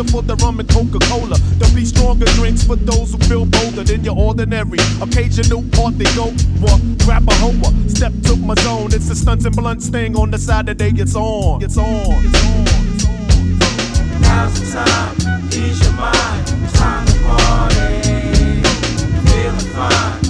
21 for the rum and Coca Cola. There'll be stronger drinks for those who feel bolder than your ordinary. Occasional party go, what? Grab a hoa, step to my zone. It's a stunts and blunts thing on the Saturday. It's on, it's on, it's on. It's on. Now's the time, ease your mind, time to party. Feeling fine,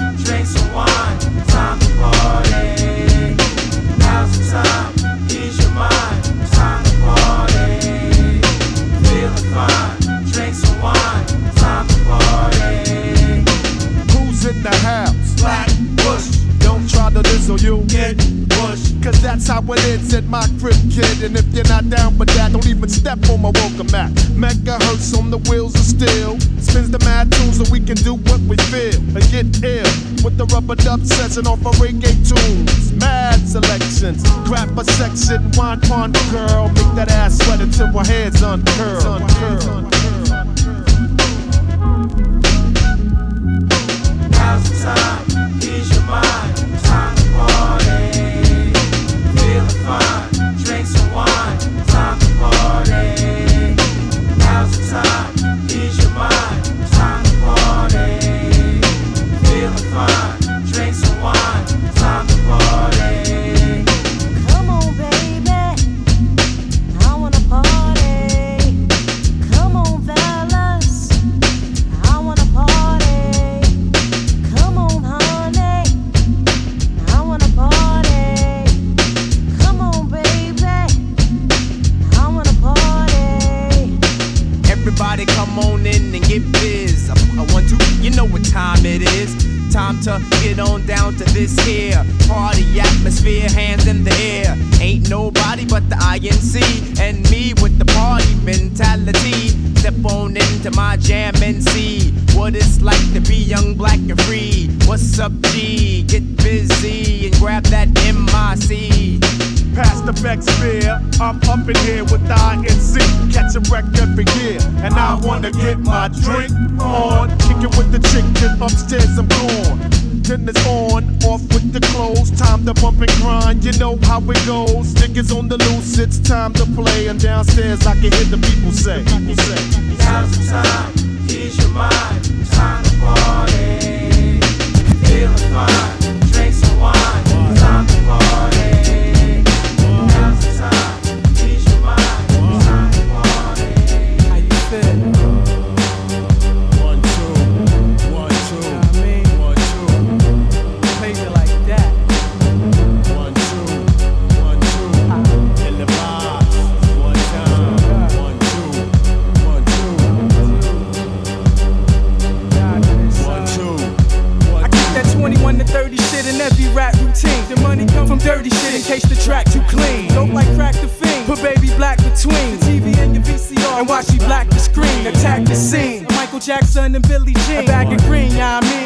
at my crib, kid. And if you're not down with that, don't even step on my welcome mat. Megahertz on the wheels of steel. Spins the mad tunes so we can do what we feel and get ill. With the rubber dub session off of reggae tunes. Mad selections. Grab a section, wine pond girl. Make that ass sweat until her head's uncurled. Now's the time, on the loose, it's time to play. And downstairs, I can hear the dirty shit in case the track too clean. Don't like crack the fiend. Put baby black between the TV and your VCR and watch me black the screen. Attack the scene. Michael Jackson and Billie Jean. A bag of green, yeah I mean.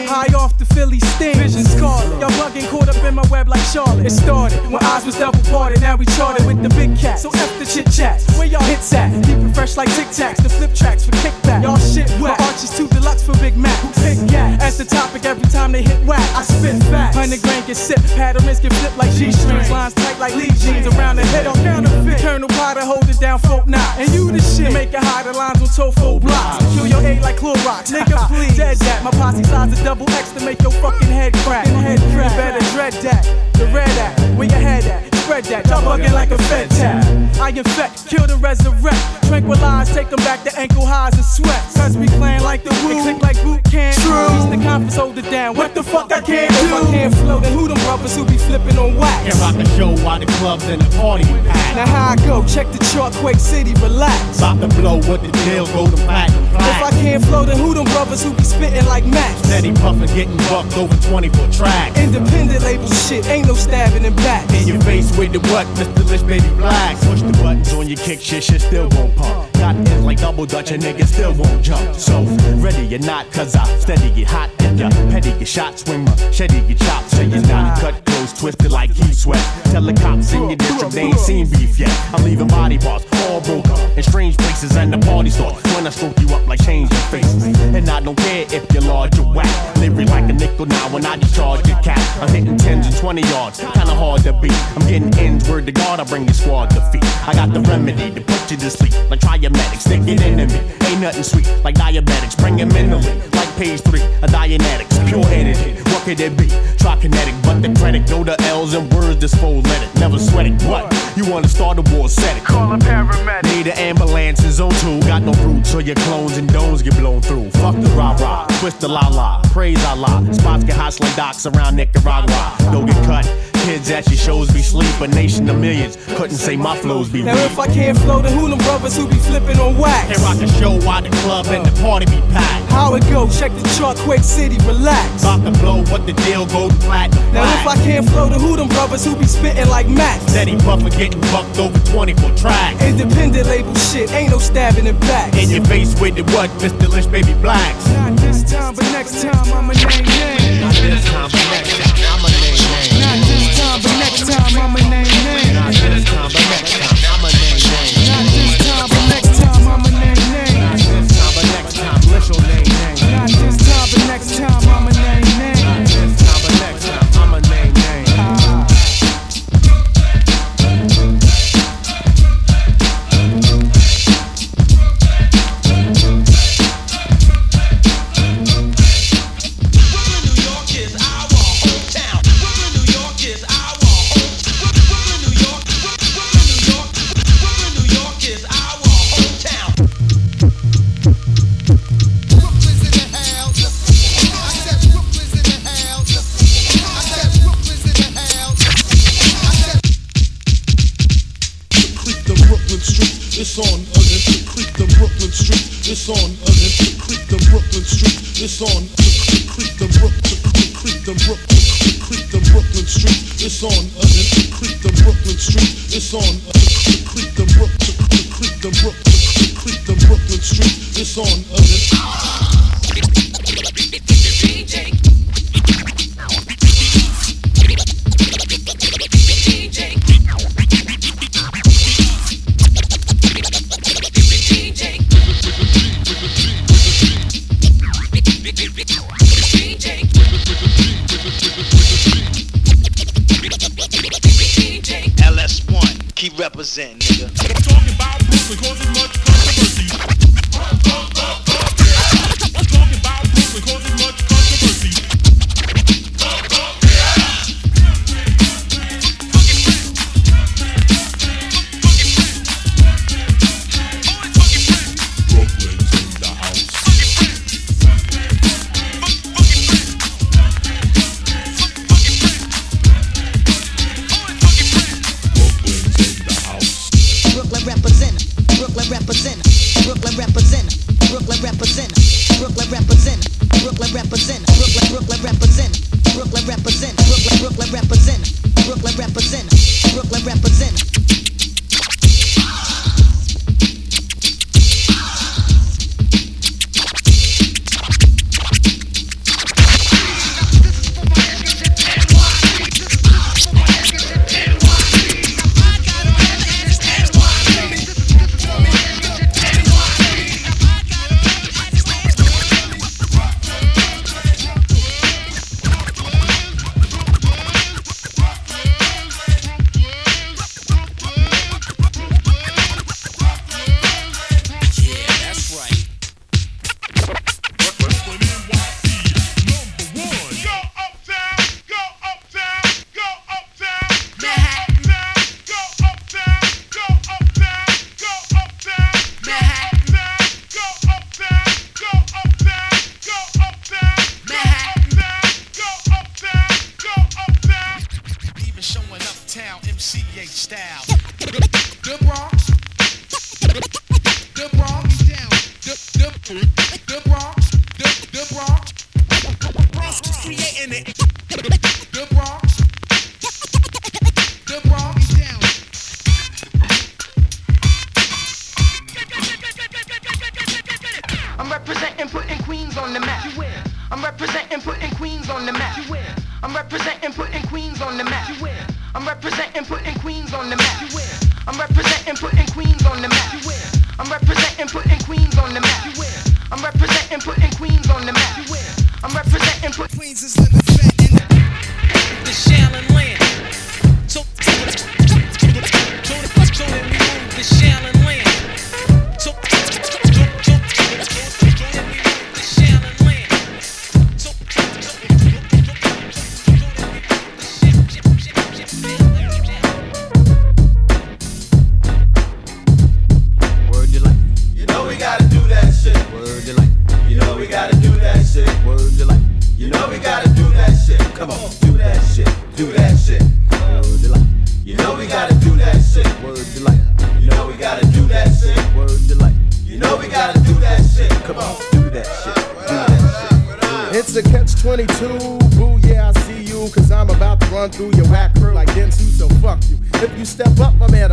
High off the Philly steam. Vision scarlet. Y'all bugging caught up in my web like Charlotte. It started when eyes was double parted. Now we charted with the big cat. So F the chit chat. Where y'all hits at? Keep it fresh like Tic Tacs. The flip tracks for kickback. Y'all shit wet. My arches too deluxe for Big Mac. Who pick gas? As the topic every time they hit whack. I spit facts. Hundred grand get sip. Patterns get flipped like G strings. Lines tight like Lee jeans. Around the head on counterfeit. Colonel Potter hold it down, folk knots. And you the shit. Make it high, the lines on tofu blocks. Kill your A like Clorox. Nigga, please. Dead that. My posse size a double X to make your fucking head crack. Head crack. You better dread that. The red act. Where your head at? Spread that. Y'all bugging like a fed tap. I infect, kill the resurrect. Tranquilize, take them back to ankle highs and sweats. Cause we playing like the woo. Click like boot camp. True. Reach the conference, hold it down. What the fuck I can't do? If I can't flow, then who them brothers who be flipping on wax? Can't rock the show while the clubs and the party be packed. Now how I go? Check the chart, Quake City, relax. About to blow with the deal, go to platinum If I can't flow, then who them brothers who be spitting like Max? Steady puffin', getting bucked over 24 tracks. Independent label shit, ain't no stabbing in back. In your face with the what, Mr. Lish Baby Black. Push the buttons on your kick, shit, shit still won't pump. Got ends like double dutch, and niggas still won't jump. So, ready or not, cause I steady get hot. If ya petty get shot, swing my shetty get chopped. So you not cut close, twisted like heat sweat. Tell the cops in your district they ain't seen beef yet. I'm leaving body parts all broke up in strange places, and the party starts when I stroke you up like changing faces. And I don't care if you're large or whack. Live like a nickel now when I discharge the cap. I'm hitting 10s and 20 yards, kinda hard to beat. I'm getting ends, word to God, I bring the squad defeat. I got the remedy to put you to sleep, like triomedics, stick it into me. Ain't nothing sweet, like diabetics, bring it mentally. Like page three, a Dianetics, pure energy. What could it be? Try kinetic, but the credit go to L's and words this full let it. Never sweat it. What? You wanna start a war, set it. Call a paramedic. Need an ambulance in zone two. Got no roots, so your clones and domes get blown through. Fuck the rah rah, twist the la la, praise Allah. Spots get hot like docks around Nicaragua. Don't get cut. Kids at your shows be sleep. A nation of millions couldn't say my flows be Now weak. if I can't flow, who them brothers who be flipping on wax? Can rock a show while the club and the party be packed. How it go? Check the chart, Quake City, relax. About to blow what the deal go platinum. Now if I can't flow, then who them brothers who be spitting like Max? Steady buffer getting bucked over 24 tracks. Independent label shit, ain't no stabbing in back. In your face with the what, Mr. Lynch, baby blacks. This time, but next time I'ma name names. Not this time, but next time, I'ma name names. Not this time, but next time I'ma name names. Not this time, but next time, It's on to creep the Brooklyn street. It's on to creep the Brooklyn street. It's on to creep, creep the Brook to creep, creep the Brook to creep, creep the Brooklyn street. It's on to creep the Brooklyn street. It's on to creep, creep the Brook to creep, creep the Brook to creep, creep the Brooklyn street. It's on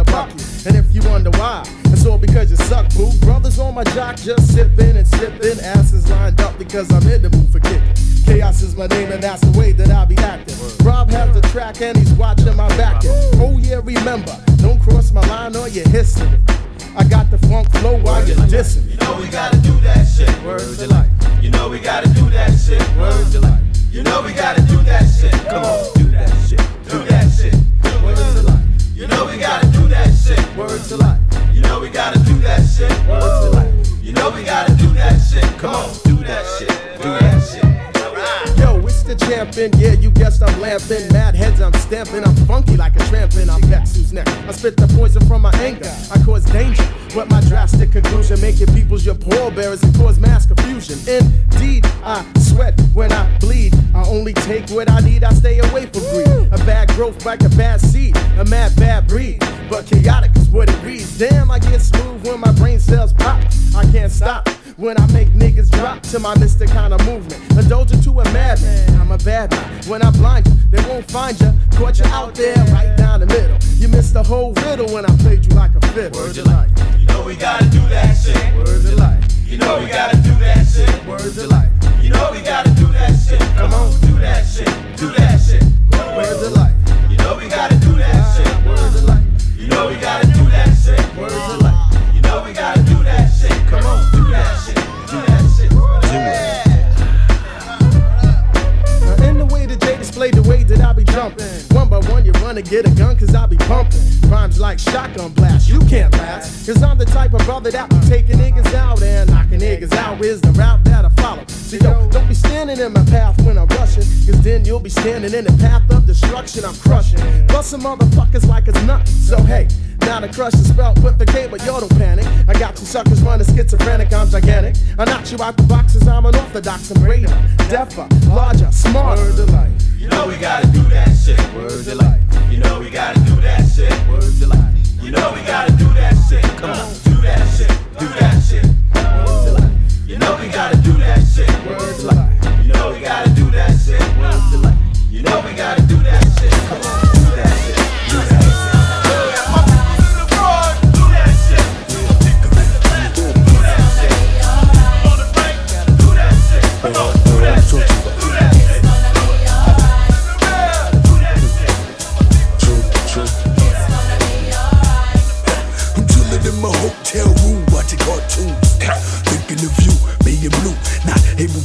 up, I'm here to buck you. And if you wonder why, it's all because you suck, boo. Brothers on my jock just sipping and sipping. Asses lined up because I'm in the mood for kicking. Chaos is my name and that's the way that I be acting. Rob has the track and he's watching my back. Oh yeah, remember, don't cross my line or your history. I got the funk flow while you're dissing. You know we gotta do that shit. Words of life. You know we gotta do that shit. Words of life. You know we gotta do that shit. Come on, do that shit. Do that shit. Words of life. You know we gotta shit. Words of life. You know we gotta do that shit. Words of life. You know we gotta do that shit. Come on, do that shit. Do that shit. Yo, the champion. Yeah, you guessed I'm lamping. Mad heads, I'm stamping. I'm funky like a tramping. I'm Betsu's neck. I spit the poison from my anger. I cause danger. But my drastic conclusion, making people's your pallbearers and cause mass confusion. Indeed, I sweat when I bleed. I only take what I need. I stay away from greed. A bad growth like a bad seed. A mad bad breed. But chaotic is what it reads. Damn, I get smooth when my brain cells pop. I can't stop. When I make niggas drop to my Mr. kind of movement. Indulgent to a madman, I'm a bad man. When I blind you, they won't find you. Caught you out there, right down the middle. You missed the whole riddle when I played you like a fiddle. Words of life. You know we gotta do that shit. Words of life. You know we gotta do that shit. Words of life. You know we gotta do that shit. Come on, do that shit. Do that shit. Words of life. You know we gotta do that shit. Words of life. You know we gotta that I be jumping. One by one, you run and get a gun, cause I be pumping. Rhymes like shotgun blast, you can't last. Cause I'm the type of brother that be taking niggas out and knocking niggas out is the route that I follow. So yo, don't be standing in my path when I'm rushing, cause then you'll be standing in the path of destruction I'm crushing. Busting motherfuckers like it's nothing. So hey, now the crush is spelled with the K, but yo don't panic. I got two suckers running schizophrenic, I'm gigantic. I knock you out the boxes, I'm unorthodox, I'm greater, deafer, larger, smarter. Word of life. You know we gotta do that shit. Words of life. You know we gotta do that shit. Words of life. You know we gotta do that shit. Come on, do that shit. Do that shit. Words of life. You know we gotta do that shit. Words of life. You know we gotta do that shit. Words of life. You know we gotta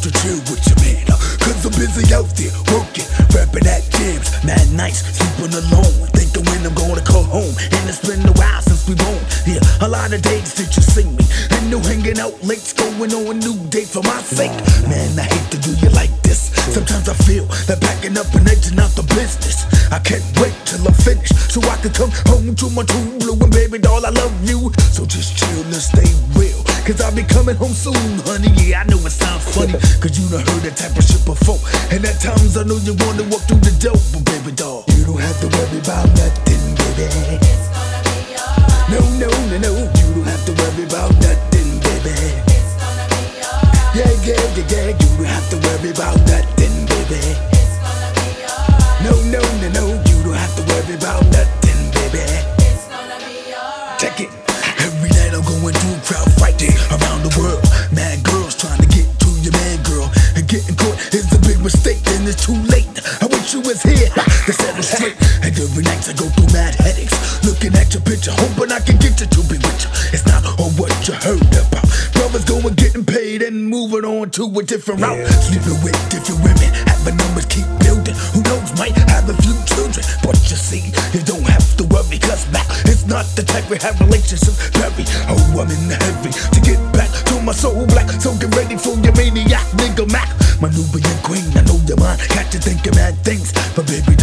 to chill with your man. Cause I'm busy out there working, rapping at jams, mad nights, sleeping alone. Thinking when I'm gonna come home. And it's been a while since we born. Yeah, a lot of days that you see me. And no hanging out late, going on a new date for my sake. Man, I hate to do you like this. Sometimes I feel that backing up and edging out the business. I can't wait till I'm finished so I can come home to my true blue and baby doll. I love you. So just chill and stay real. Cause I'll be coming home soon, honey. Yeah, I know it sounds funny. Cause you done heard that type of shit before. And at times I know you wanna walk through the door, but baby doll, you don't have to worry about nothing, baby. It's gonna be alright. No, no, no, no. You don't have to worry about nothing, baby. Yeah, yeah, yeah, yeah. You don't have to worry about nothing, baby. It's gonna be alright. No, no, no, no. You don't have to worry about nothing, baby. It's gonna be alright. Check it. Every night I'm going through crowd fighting around the world. Mad girls trying to get to your man, girl. And getting caught is a big mistake, then it's too late. I wish you was here to set it straight. And every night I go through mad headaches. Looking at your picture, hoping I can get you to be with you. To a different route. Sleeping with different women, having numbers keep building. Who knows, might have a few children. But you see, you don't have to worry, cause back it's not the type we have relationships. Very, oh, the heavy to get back to my soul black. So get ready for your maniac, nigga Mac. My Nubian queen, I know your mind. Got you thinking mad things, but baby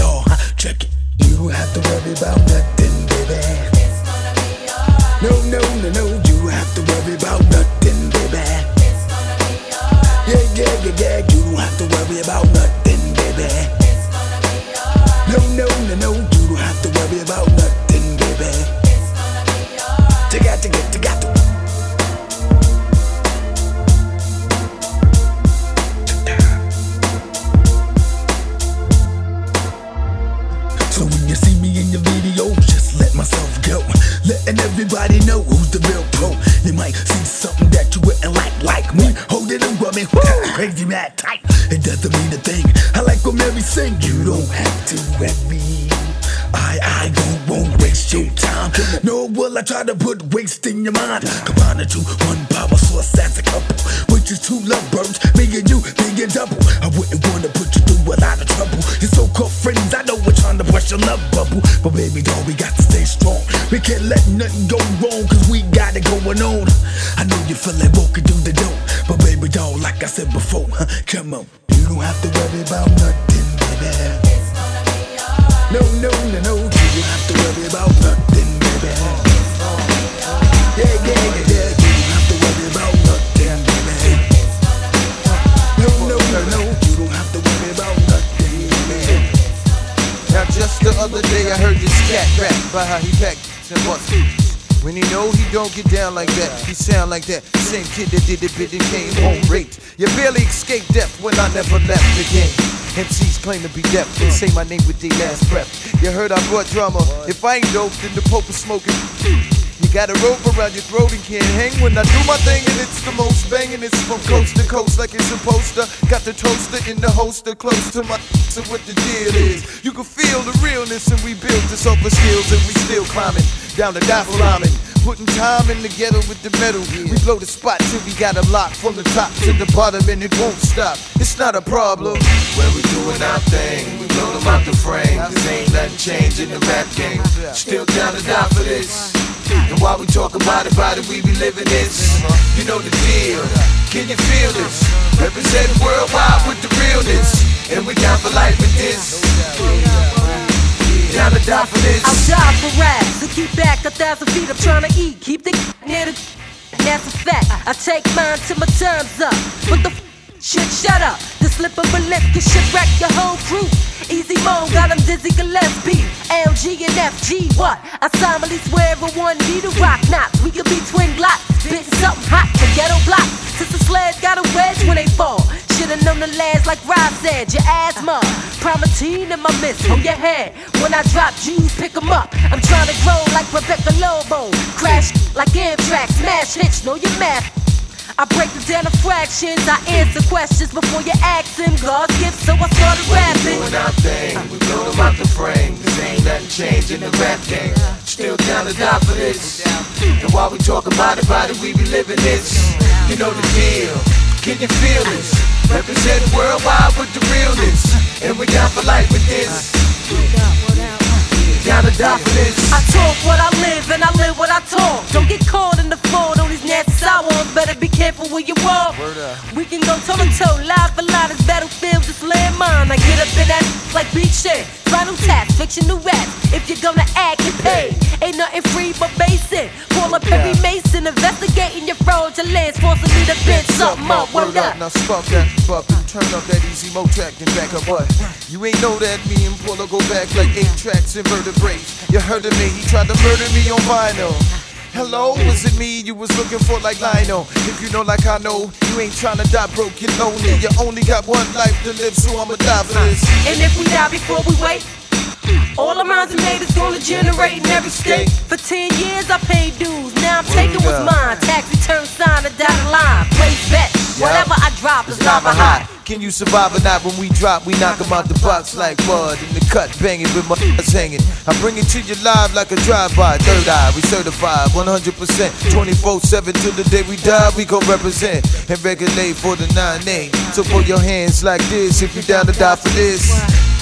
Will I try to put waste in your mind. Combine the two, one power source as a couple. Which is two lovebirds, me and you, me and double. I wouldn't wanna put you through a lot of trouble. Your so-called friends, I know we're trying to brush your love bubble. But baby doll, we got to stay strong. We can't let nothing go wrong, cause we got it going on. I know you feel like walking through the door. But baby doll, like I said before, huh, come on. Get down like that, You sound like that same kid that did it, bit and came home raped. You barely escaped death when I never left the game. MCs claim to be deaf, they say my name with their last breath. You heard I brought drama. If I ain't dope, then the Pope is smoking. You got a rope around your throat and can't hang when I do my thing and it's the most banging. It's from coast to coast like it's supposed to. Got the toaster in the holster close to my so what the deal is. You can feel the realness and we built this for skills and we still climbing down the rhyming. Putting time in together with the metal. We blow the spot till we got 'em locked from the top to the bottom and it won't stop. It's not a problem. When we doing our thing, we blow them out the frame. Cause ain't nothing in the rap game. Still down to die for this. And while we talk about it, about it, we be living this. Uh-huh. You know the deal. Can you feel this? Represent worldwide with the realness. And we down for life with this. Down to die for this. I'll die for rap. So keep back a thousand feet. I'm trying to eat. Keep the near the. That's a fact. I take mine till my time's up. But the shit, shut up. The slip of a lip can shipwreck your whole crew. Easy mode, got 'em dizzy Gillespie. LG and FG, what? I solemnly swear everyone need a rock knots. We could be twin glocks. bitch, something hot for ghetto block. Since the sleds got a wedge when they fall. Should've known the lads like Rob said. Your asthma, Primatene in my mist on your head. When I drop G's, pick 'em up. I'm trying to grow like Rebecca Lobo. Crash like Amtrak, smash hits, know your math. I break it down to fractions. I answer questions before you ask them. God's gift, so I started rapping. We're Doing our thing, we blow them out the frame. Cause ain't nothing changed in the rap game. Still down to die for this. And while we talk about it, about it, we be living this. You know the deal. Can you feel this? Represent worldwide with the realness. And we're down for life with this. Down to die for this. I talk what I live and I live what I talk. Don't get caught in the on these nasty sour. Better be careful where you walk. We can go toe to toe, live for line. This battlefield, this landmine. I get up in that like beach shit. Final task, fictional rap. If you're gonna act, get paid. Ain't nothing free but basic. Call up Perry Mason, investigating your fraudulence, forcing me to bitch something up. Word up. Now spark that and turn up that easy mo track and back up what? You ain't know that me and Paula go back like eight tracks and vertebrae. You heard of me, he tried to murder me on vinyl. Hello, was it me you was looking for like Lionel? If you know like I know, you ain't trying to die broke, you're lonely. You only got one life to live, so I'ma die for this. And if we die before we wait, all the minds we made is gonna generate in every state. For 10 years I paid dues, now I'm oh, taking what's mine. Tax return sign, a dotted line. Place bet, Yeah. Whatever I drop is Lava hot. Can you survive or not when we drop? We knock 'em out the box like mud in the cut, banging with my ass hanging. I bring it to you live like a drive-by. Third eye, we certified 100%. 24/7 till the day we die. We gon' represent and regulate for the 9-8. So put your hands like this if you down to die for this.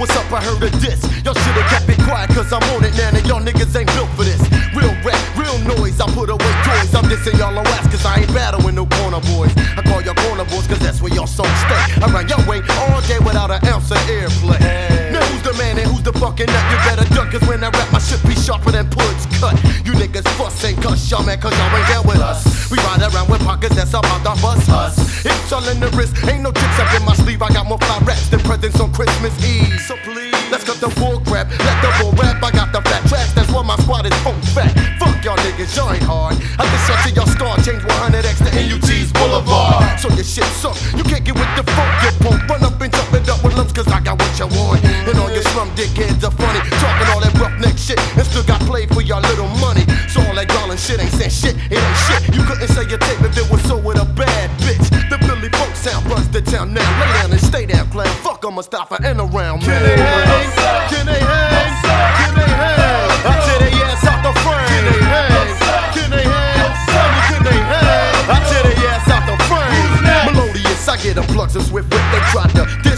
What's up? I heard a diss. Y'all should've kept it quiet, cause I'm on it now, and y'all niggas ain't built for this. Real rap, real noise, I put away toys. I'm dissing y'all on ass, cause I ain't battling no corner boys. I call y'all corner boys, cause that's where y'all songs stay. I run your way all day without an ounce of airplay. Who's the man and who's the fucking nut? You better duck, cause when I rap, my shit be sharper than puds cut. You niggas fuss and cuss y'all, man, cause y'all ain't there with us. We ride around with pockets that's about to bust us. It's all in the wrist, ain't no tricks up in my sleeve. I got more fly raps than presents on Christmas Eve. So please, let's cut the bull crap, let the bull rap. I got the fat tracks, that's why my squad is funk fat. Fuck y'all niggas, y'all ain't hard. I can shut to your star, change 100x to NUT's Boulevard. So your shit suck, you can't get with the funk, you punk. Run up and jump it up with lumps, cause I got what you want. And all your slum dickheads are funny, talking all that roughneck shit, and still got played for your little money. So all that garland shit ain't saying shit, it ain't shit. You couldn't say your tape if it was so with a bad bitch. The Billy Funk sound buzzed the town now. Lay down and stay down, clown. Fuck 'em, Mustafa and around, man. Can they hang? Can they hang? Can they hang? I tear they ass out the frame. Can they hang? Can they hang? Tell me, can they hang? I tear they ass out the frame. Melodious, I get them plugs and swift whip. They try to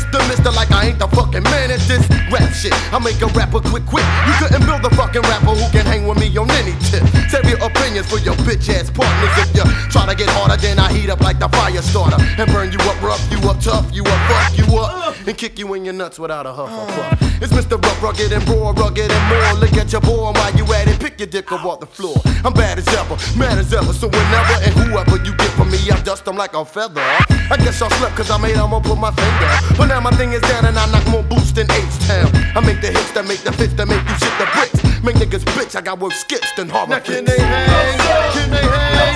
shit. I make a rapper quick, quick. You couldn't build a fucking rapper who can hang with me on any tip. Save your opinions for your bitch ass partners. If you try to get harder, then I heat up like the fire starter and burn you up rough, you up tough, you up fuck you up, and kick you in your nuts without a huff or puff. It's Mr. Rough, rugged and raw, rugged and more. Look at your boy while you at it, pick your dick up off the floor. I'm bad as ever, mad as ever. So whenever and whoever you get from me, I dust them like a feather. I guess y'all slept cause I made I'ma put my finger. But now my thing is down and I knock more boots than H-Town. I make the hits that make the fits that make you shit the bricks. Make niggas bitch, I got worse skits than Harvard. Now can they hang? Can they hang?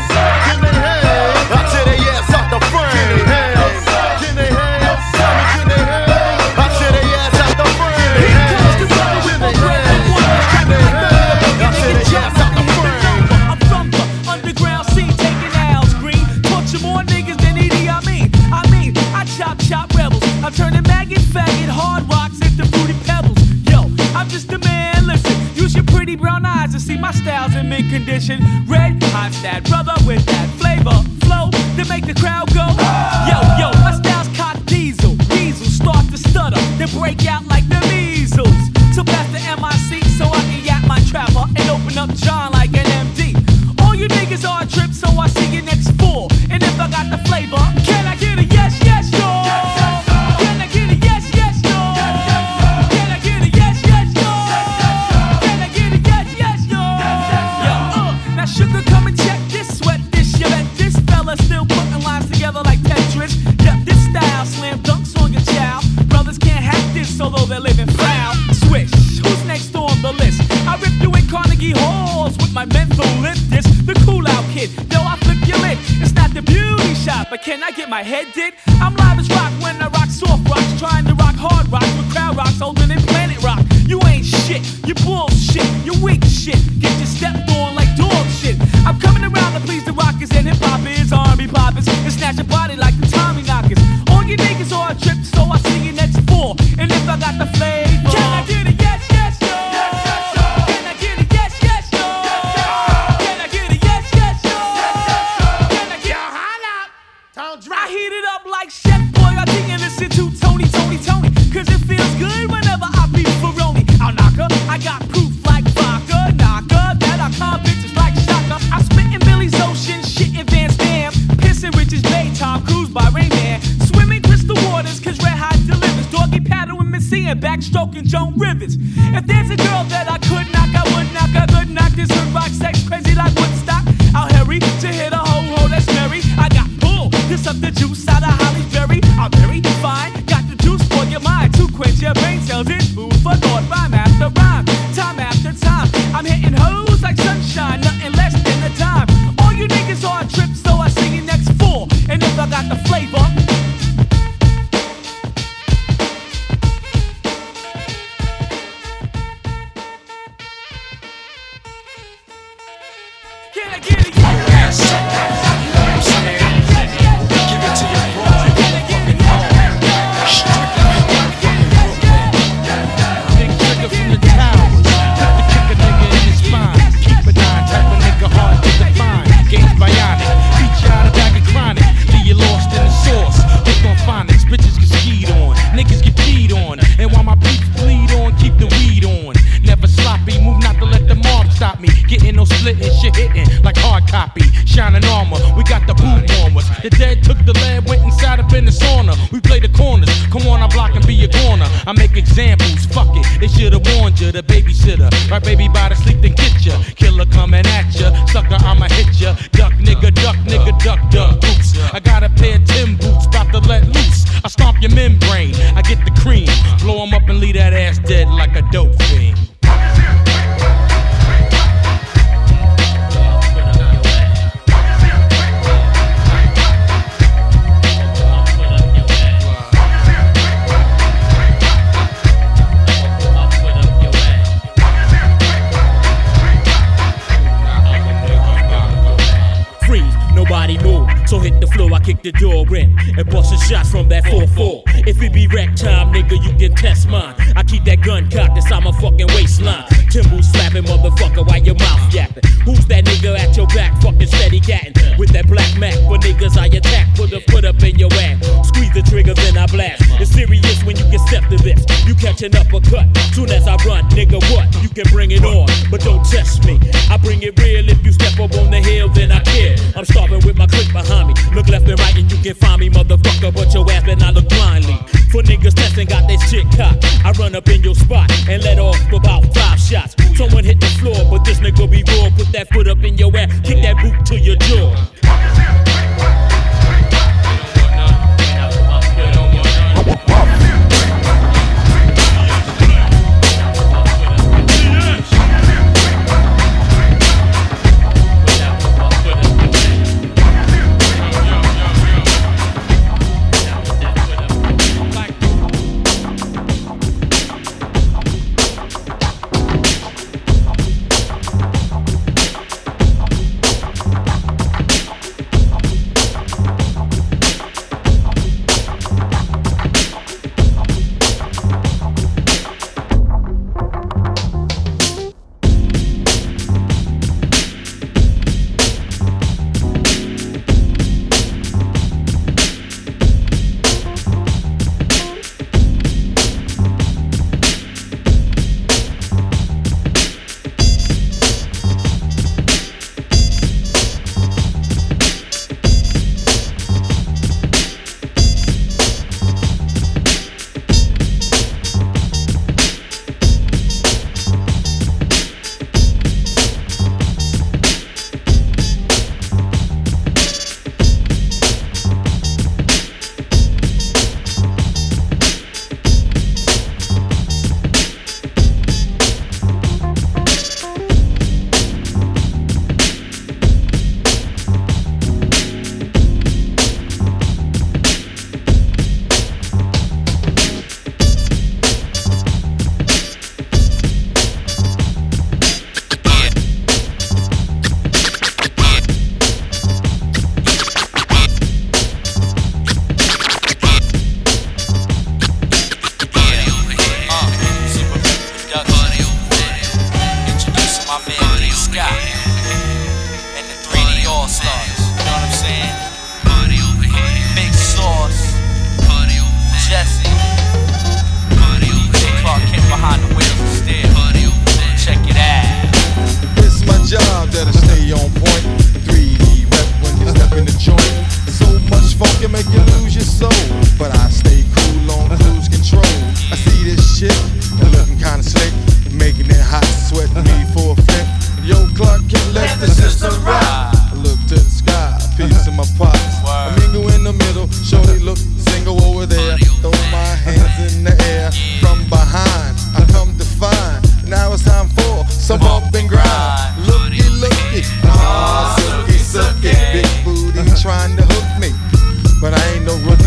Kick the door in and bustin' shots from that nigga, you can test mine. I keep that gun cocked inside my fucking waistline. Timbals slapping, motherfucker, while your mouth yapping. Who's that nigga at your back, fucking steady gatting? With that black Mac, for niggas I attack, put a foot up in your ass. Squeeze the trigger, then I blast. It's serious when you get step to this. You catch an uppercut. Soon as I run, nigga, what? You can bring it on, but don't test me. I bring it real if you step up on the hill, then I care. I'm starving with my clique behind me. Look left and right and you can find me, motherfucker, but your ass better not look blindly. For niggas testing, got this shit cocked. I run up in your spot and let off about five shots. Someone hit the floor, but this nigga be raw. Put that foot up in your ass, kick that boot to your jaw.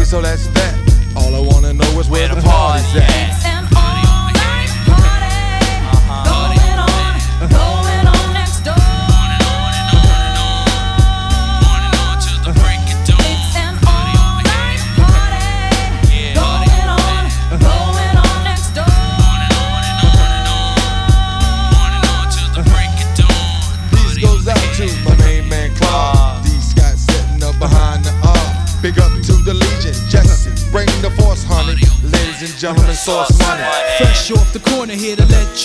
So that's that. All I wanna know is where the party's at.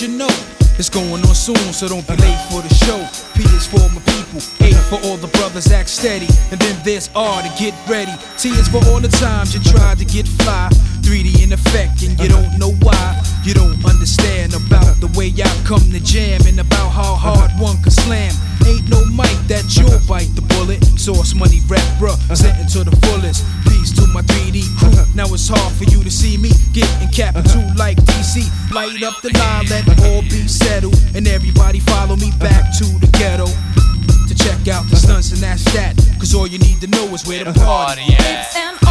You know. It's going on soon, so don't be late for the show. P is for my people, A for all the brothers act steady. And then there's R to get ready. T is for all the times you tried to get fly. 3D in effect, and you don't know why. You don't understand about the way I come to jam and about how hard one can slam. Ain't no mic that you'll bite the bullet. Source money rap, bruh, sent to the fullest. Peace to my 3D crew. Now it's hard for you to see me getting capital like DC. Light up the line, let all be settled. And everybody follow me back to the ghetto. To check out the stunts and that's that. Cause all you need to know is where the party at.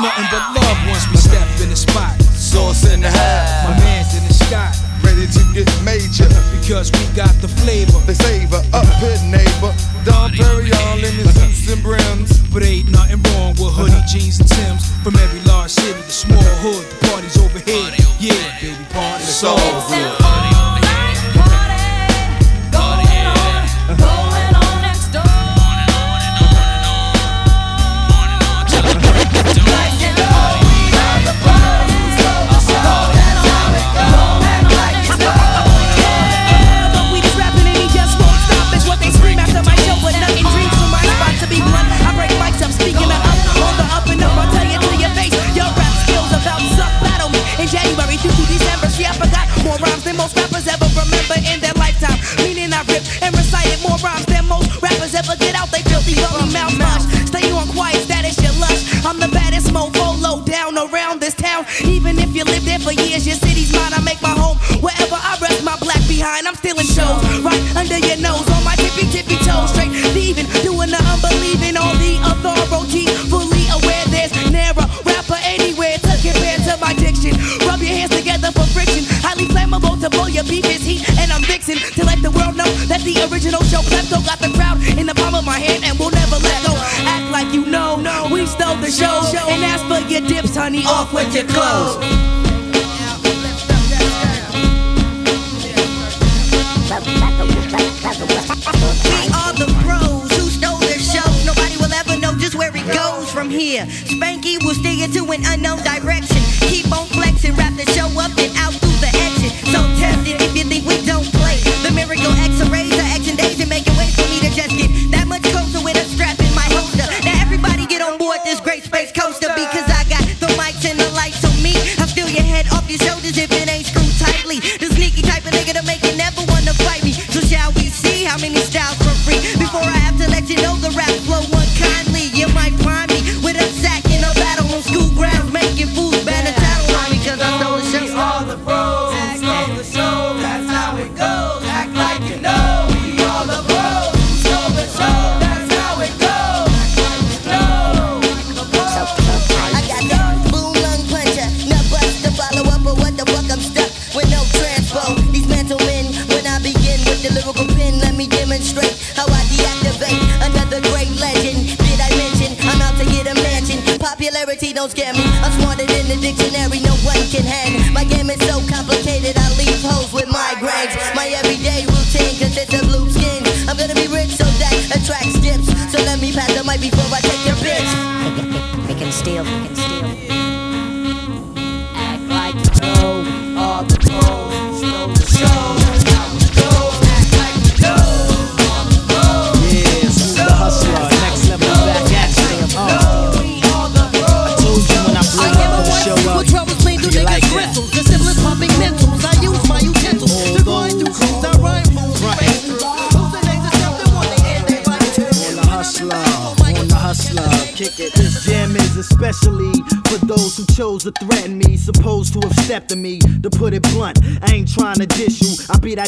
Nothing but love once we step in the spot. Sauce in the house. My man's in the sky. Ready to get major. Because we got the flavor. They savor up here, neighbor. Dom Perignon in his suits and brims. But ain't nothing wrong with hoodie, jeans, and Tims. From every large city to small hood, the party's over here. Yeah, baby, party. It's all good. Around this town. Even if you live there for years, your city's mine. I make my home wherever I rest my black behind. I'm stealing shows right under your nose on my tippy tippy toes. Straight thieving, doing the unbelieving. All the authority, fully aware there's never rapper anywhere to compare to my diction. Rub your hands together for friction. Highly flammable to blow your beef is heat, and I'm fixing to let the world know that the original show klepto got the crowd in the palm of my hand, and we'll never let go. Stole the show, and as for your dips, honey, off with your clothes. We are the pros who stole the show. Nobody will ever know just where it goes from here. Spanky will steer you to an unknown direction. Keep on flexing, wrap the show up and out through the exit. So test it if you think we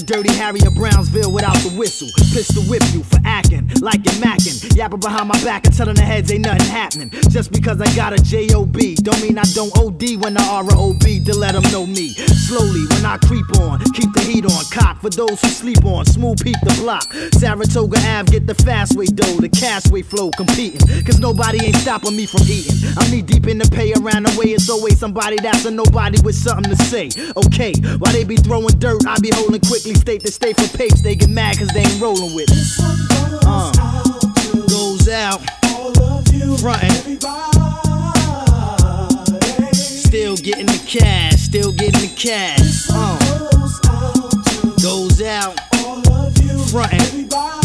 dirty Harry of Brownsville without the whistle. Pistol whip you Yapping behind my back and telling the heads ain't nothing happening. Just because I got a JOB, don't mean I don't OD when I ROB to let them know me. Slowly, when I creep on, keep the heat on. Cock for those who sleep on. Smooth peep the block. Saratoga Ave, get the fast way dough, the cash way flow competing. Cause nobody ain't stopping me from eating. I'm knee deep in the pay around the way. It's always somebody that's a nobody with something to say. Okay, while they be throwing dirt, I be holding quickly. State to state for papes, they get mad cause they ain't rolling with me. Uh, out, frontin'. Still getting the cash, still getting the cash. Uh, goes out, frontin'.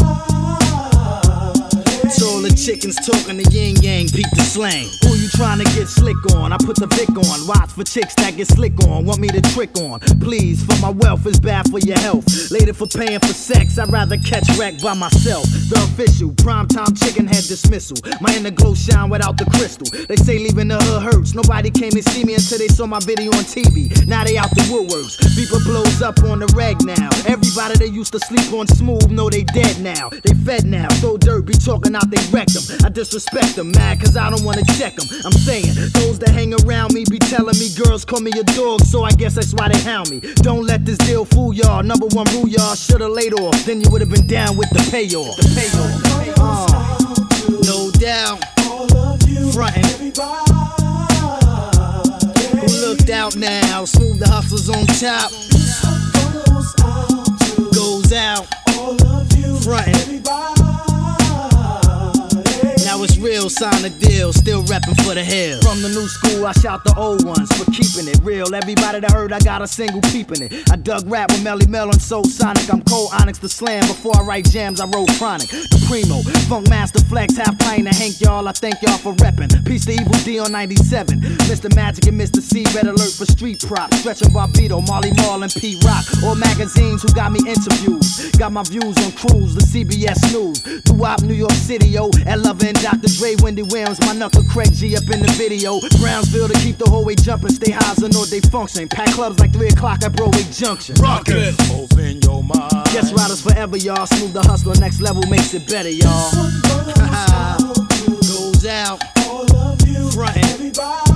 Chickens talking the yin yang, peep the slang. Who you trying to get slick on? I put the Vic on. Watch for chicks that get slick on. Want me to trick on? Please, for my wealth is bad for your health. Later for paying for sex, I'd rather catch wreck by myself. The official primetime chicken head dismissal. My inner glow shine without the crystal. They say leaving the hood hurts. Nobody came to see me until they saw my video on TV. Now they out the woodworks. Beeper blows up on the reg now. Everybody that used to sleep on smooth know they dead now. They fed now. So dirt, be talking out they wreck them. I disrespect them, mad cause I don't wanna check them. I'm saying, those that hang around me be telling me girls call me a dog, so I guess that's why they hound me. Don't let this deal fool y'all. Number one rule, y'all shoulda laid off. Then you would've been down with the payoff. The payoff. Uh, no doubt. Frontin'. Who looked out now? Smooth the hustlers on top. Goes out. Frontin'. It's real, sign a deal, still reppin' for the hill. From the new school, I shout the old ones for keeping it real. Everybody that heard I got a single peeping it. I dug rap with Melle Mel and Soul Sonic. I'm cold Onyx the slam. Before I write jams, I wrote Chronic. The Primo, Funk Master Flex, half pint to Hank, y'all. I thank y'all for reppin'. Peace to Evil Dee on 97. Mr. Magic and Mr. C, red alert for street props. Stretchin' Bobbito, Marley Marl and Pete Rock. All magazines who got me interviews. Got my views on cruise, the CBS News. Throughout New York City, yo. Ella and Dr. Dre, Wendy Williams, my knuckle Craig G up in the video. Brownsville to keep the whole way jumping. Stay high as an all day function. Pack clubs like 3 o'clock at Broadway Junction. Rockin'. Open your mind. Guest riders forever, y'all. Smooth the hustler, next level makes it better, y'all. Goes out. Frontin'. Keep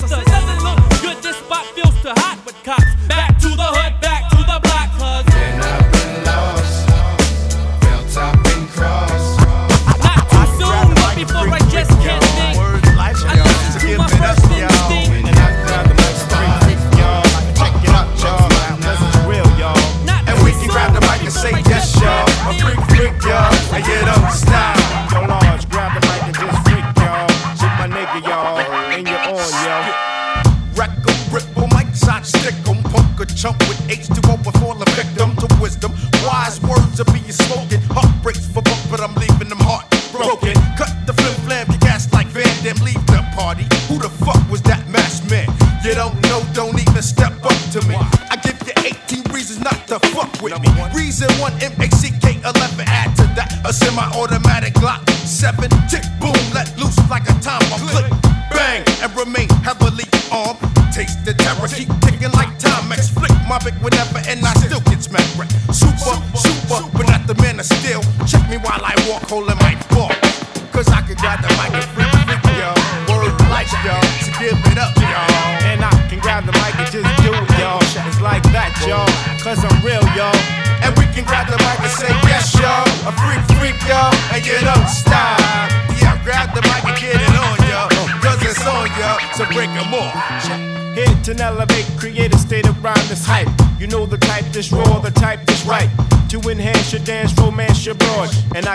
disaster. Doesn't look good, this spot feels too hot with cops. Back to the hood.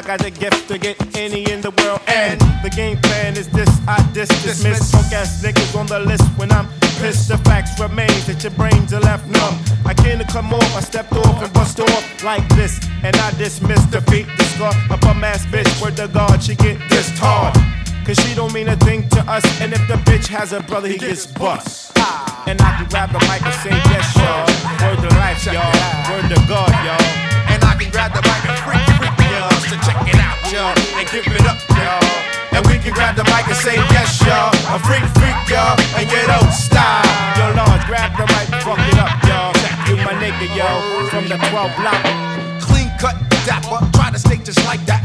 got the gift to get any in the world. And the game plan is this I dis dismiss. Funk ass niggas on the list when I'm pissed. The facts remain that your brains are left numb. I can't come off, I stepped off and bust off like this. And I dismiss defeat, the scar. A bum ass bitch, word to God, she get this hard. Cause she don't mean a thing to us. And if the bitch has a brother, he gets bust. And I can grab the mic and say, yes, y'all. Word to life, y'all. Word to God, y'all. give it up, y'all. And we can grab the mic and say yes, y'all. A freak, freak, y'all, and you don't stop. Yo, Lord, grab the mic, fuck it up, y'all. Do my nigga, yo, from the 12 block. Clean cut, dapper, try to stick just like that.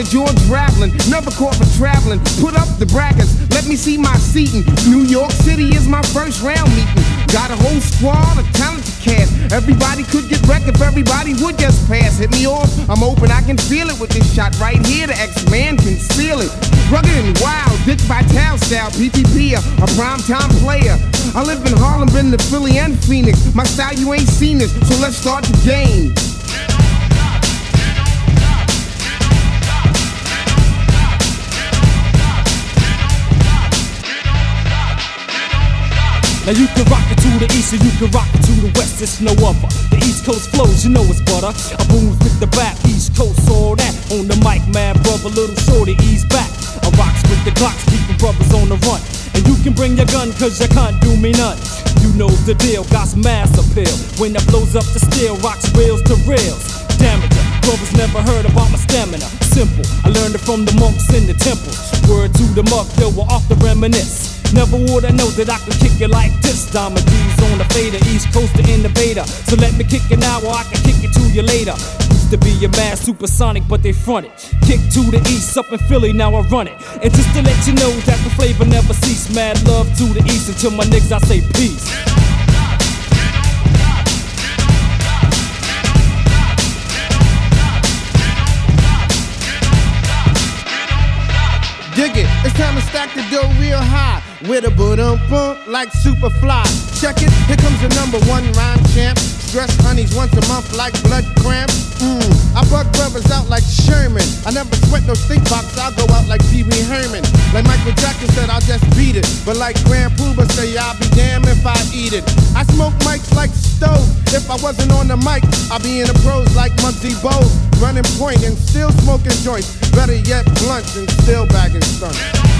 that you're traveling. Never caught for traveling. Put up the brackets. Let me see my seating. New York City is my first round meeting. Got a whole squad of talented cast. Everybody could get wrecked if everybody would just pass. Hit me off. I'm open. I can feel it with this shot right here. The X-Man can steal it. Rugged and wild. Dick Vitale style. PPP. A, a primetime player. I live in Harlem, been to Philly and Phoenix. My style you ain't seen this. So let's start the game. Now you can rock it to the east and you can rock it to the west, it's no other. The east coast flows, you know it's butter. I booms with the back, east coast, all that. On the mic, mad brother, little shorty, ease back. I rocks with the clocks, keeping brothers on the run. And you can bring your gun, cause you can't do me none. You know the deal, got mass appeal. When it blows up the steel, rocks rails to rails. Damager, brothers never heard about my stamina. Simple, I learned it from the monks in the temple. Word to the muck, they were off the reminisce. Never would I know that I could kick it like this. Diamond D's on the fader, East Coast the innovator. So let me kick it now, or I can kick it to you later. Used to be a mad supersonic, but they fronted. Kick to the east, up in Philly, now I run it. And just to let you know that the flavor never cease. Mad love to the east, until my niggas I say peace. Dig it, it's time to stack the dough real high. With a boom boom like Superfly. Check it, here comes the number one rhyme champ. Stress honeys once a month like blood cramps. Mmm, I bug brothers out like Sherman. I never sweat no stink box, I'll go out like Pee Wee Herman. Like Michael Jackson said, I'll just beat it. But like Grand Puba say, I'll be damned if I eat it. I smoke mics like stove. If I wasn't on the mic, I'd be in the pros like Muggsy Bogues. Running point and still smoking joints. Better yet, blunts and still bagging stunts.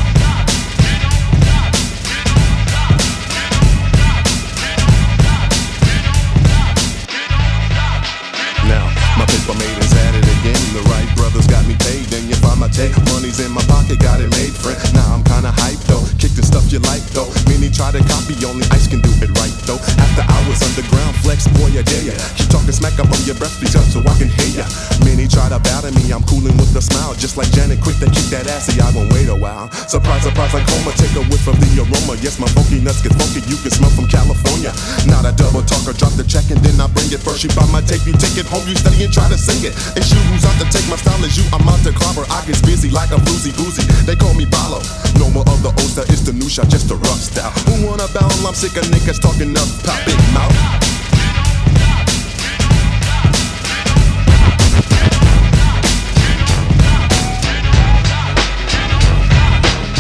My paper made is it again. The right brothers got me paid, then you find my take. Money's in my pocket, got it made, friend. Now I'm kinda hyped though. Kick the stuff you like though. Many try to copy, only ice can do it right though. After hours underground, flex, boy, I dare ya. Keep talking smack up on your breath, speak up so I can hear ya. Many try to battle me, I'm cooling with a smile. Just like Janet, quick to kick that ass, see, I won't wait a while. Surprise, surprise, like coma, take a whiff of the aroma. Yes, my funky nuts get funky, you can smell from California. Not a double talker, drop the check and then I bring it. First you buy my tape, you take it home, you study and try to sing it. And shoot who's out to take my style is you, I'm out to clobber. I get busy like a boozy boozy. They call me Balo. No more of the old style, it's the new shot, just a rough style. Who wanna battle? I'm sick of niggas talking up, pop big mouth.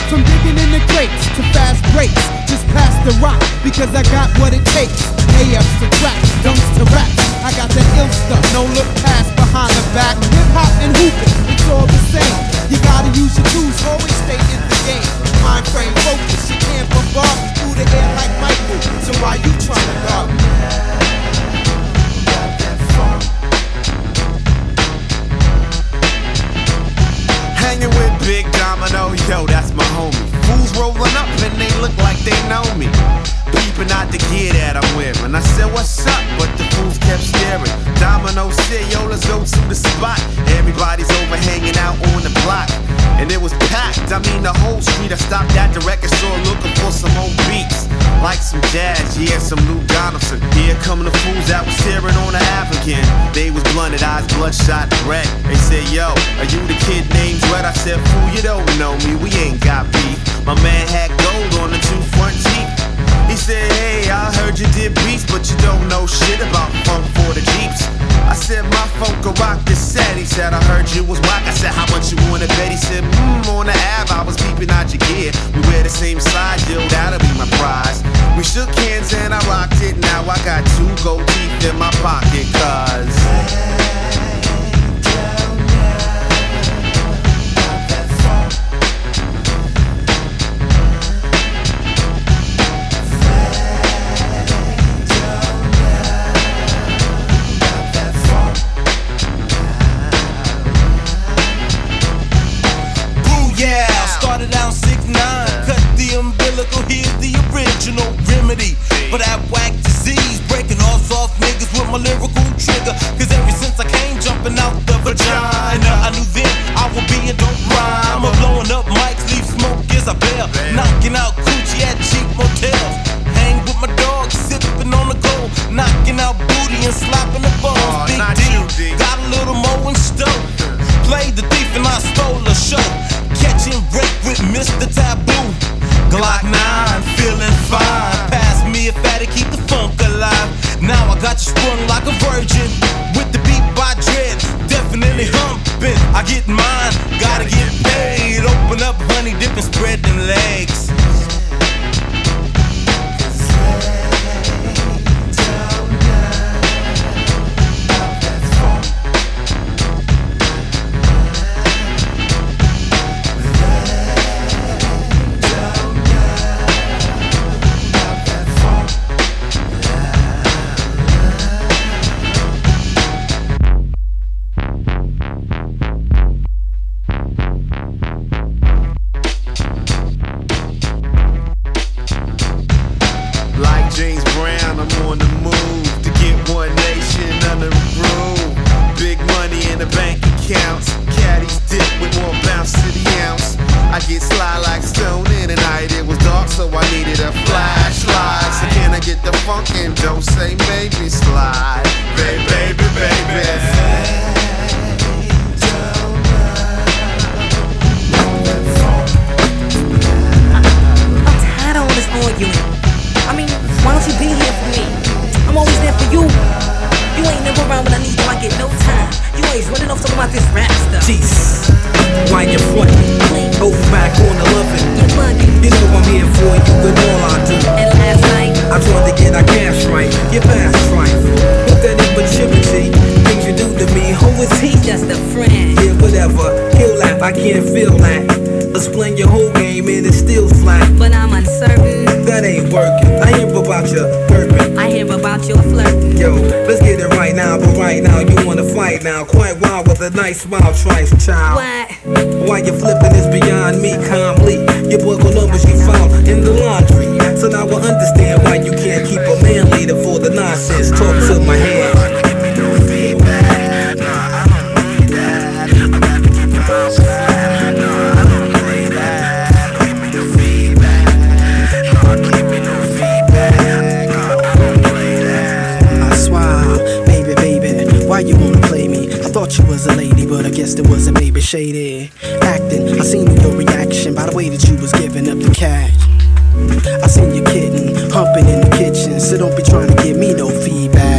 From digging in the crates to fast breaks, just pass the rock because I got what it takes. A-ups to tracks, dumps to raps. I got that ill stuff, no look past behind the back. Hip hop and hooping, it's all the same. You gotta use your tools, always stay in the game. Mind frame focus, you can't bombard through the air like Michael. So why you trying to guard me? Hanging with Big Domino, yo, that's my homie. Fools rolling up and they look like they know me. Peeping out the gear that I'm wearing. I said, what's up? But the fools kept staring. Domino said, yo, let's go to the spot. Everybody's over hanging out on the block. And it was packed, I mean the whole street. I stopped at the record store looking for some old beats. Like some jazz, yeah, some Lou Donaldson. Here come the fools that was staring on the African. They was blunted, eyes bloodshot red. They said, yo, are you the kid named Red? I said, fool, you don't know me, we ain't got beef. My man had gold on the two front teeth. He said, hey, I heard you did beats, but you don't know shit about funk for the Jeeps. I said, my funk a rock is sad. He said, I heard you was whack. I said, how much you wanna bet? He said, mmm, on the Ave, I was peeping out your gear. We wear the same size, yo, that'll be my prize. We shook hands and I rocked it. Now I got two gold teeth in my pocket, cuz. for that whack disease. Breaking all soft niggas with my lyrical trigger. Cause ever since I came jumping out the vagina, I knew then I would be a dope rhymer. Blowing up mics, leave smoke as I bail. Knocking out coochie at cheap motels. Hang with my dog, sipping on the gold. Knocking out booty and slapping the balls. Big D, got a little more and stove. Played the thief and I stole a show. Catching break with Mr. Taboo. Glock 9, feeling fine. sprung like a virgin. With the beat by dread, definitely humping. I get mine, gotta get paid. Open up, honey, dip and spread them legs. Thought you was a lady, but I guess it was a baby shady acting. I seen your reaction by the way that you was giving up the cash. I seen you kidding, humping in the kitchen, so don't be trying to give me no feedback.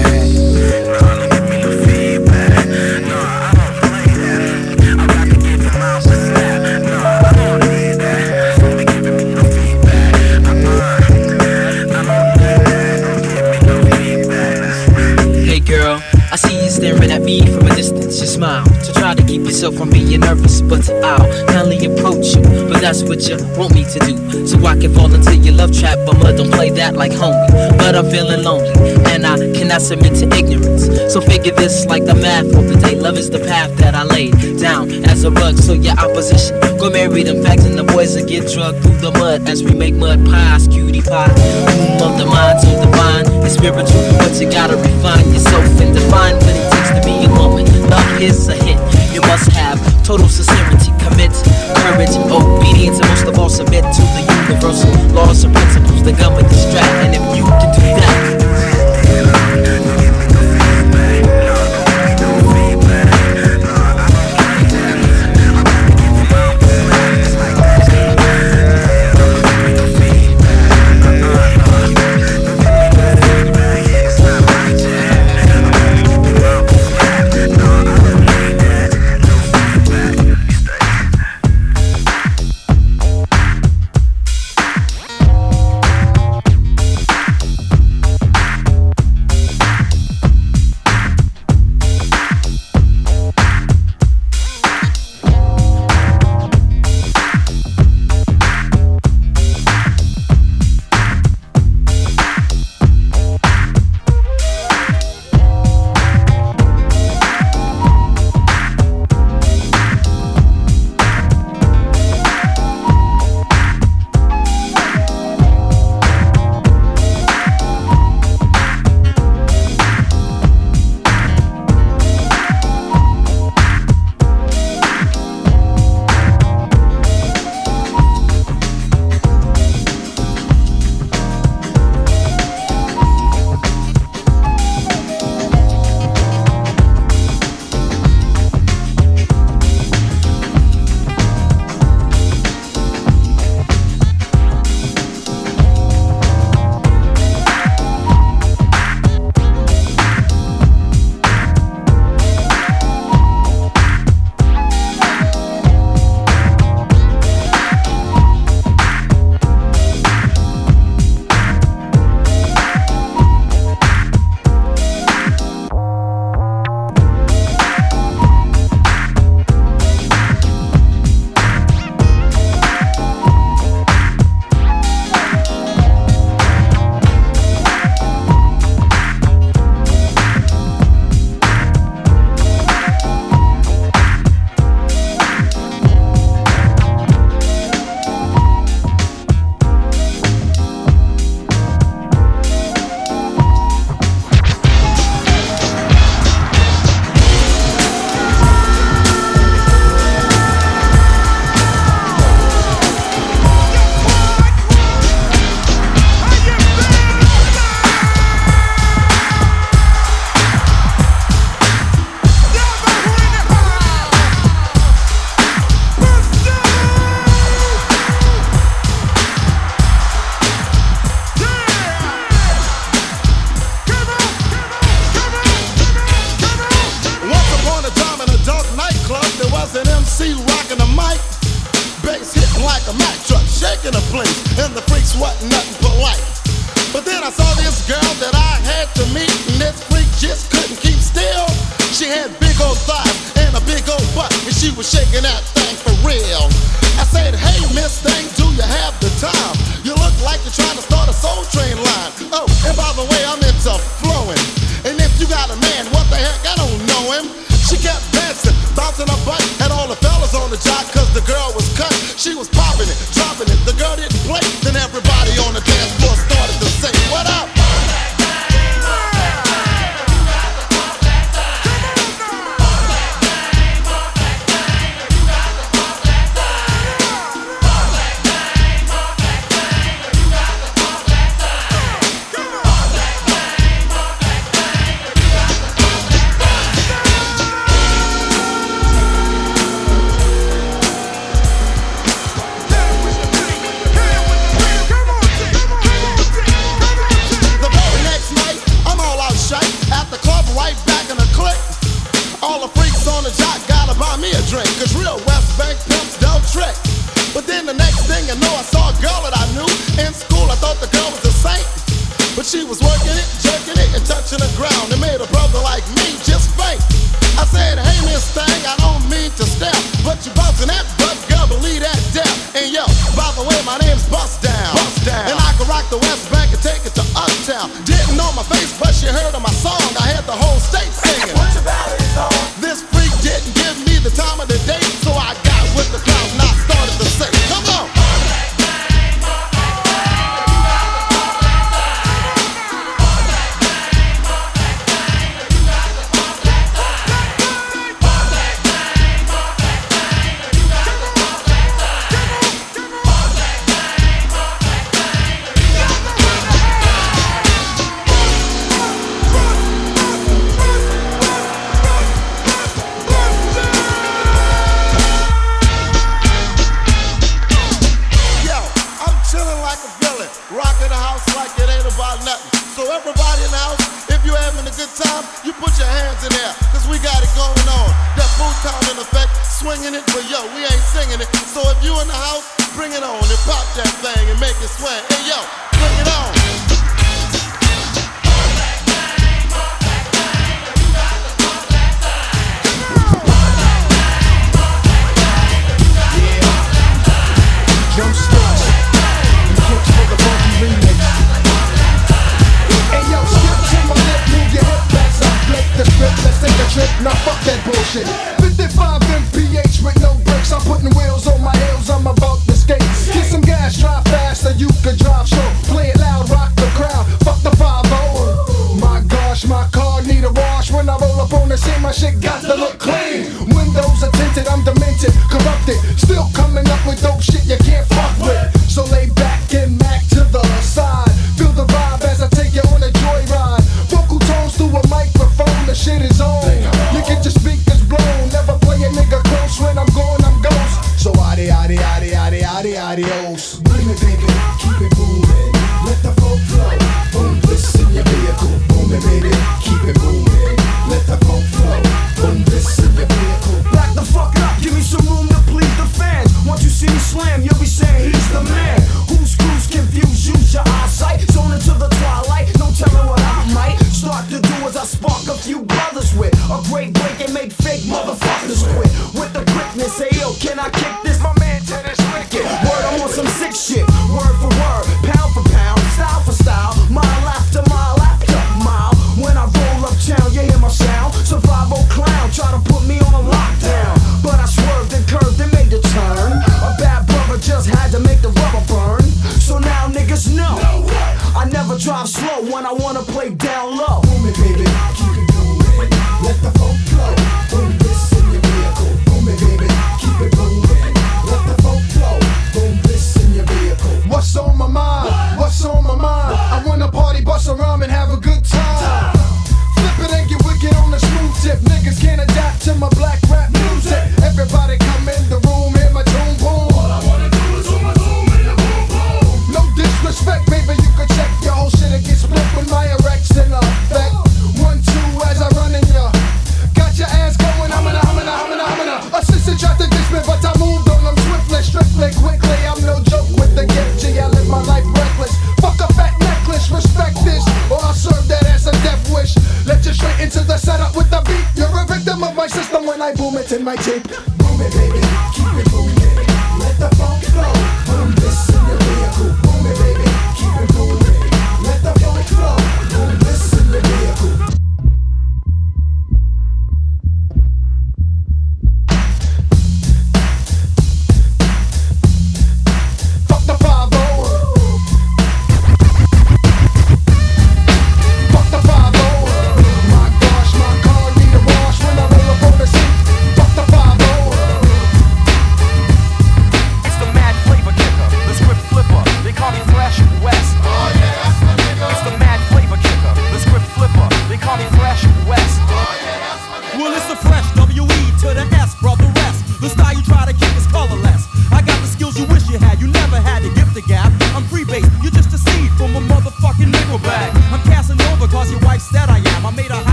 Smile to try to keep yourself from being nervous, but I'll kindly approach you. But that's what you want me to do, so I can fall into your love trap. But mud don't play that like homie. But I'm feeling lonely, and I cannot submit to ignorance. So figure this like the math of the day. Love is the path that I laid down as a rug. So your opposition, go marry them facts, and the boys will get drugged through the mud as we make mud pies, cutie pie. Room of the mind, so divine and spiritual, but you gotta refine yourself and define what it takes to be a woman. Love is a hit. You must have total sincerity, commit, courage, obedience, and most of all submit to the universal laws and principles that govern the strap. And if you can do that.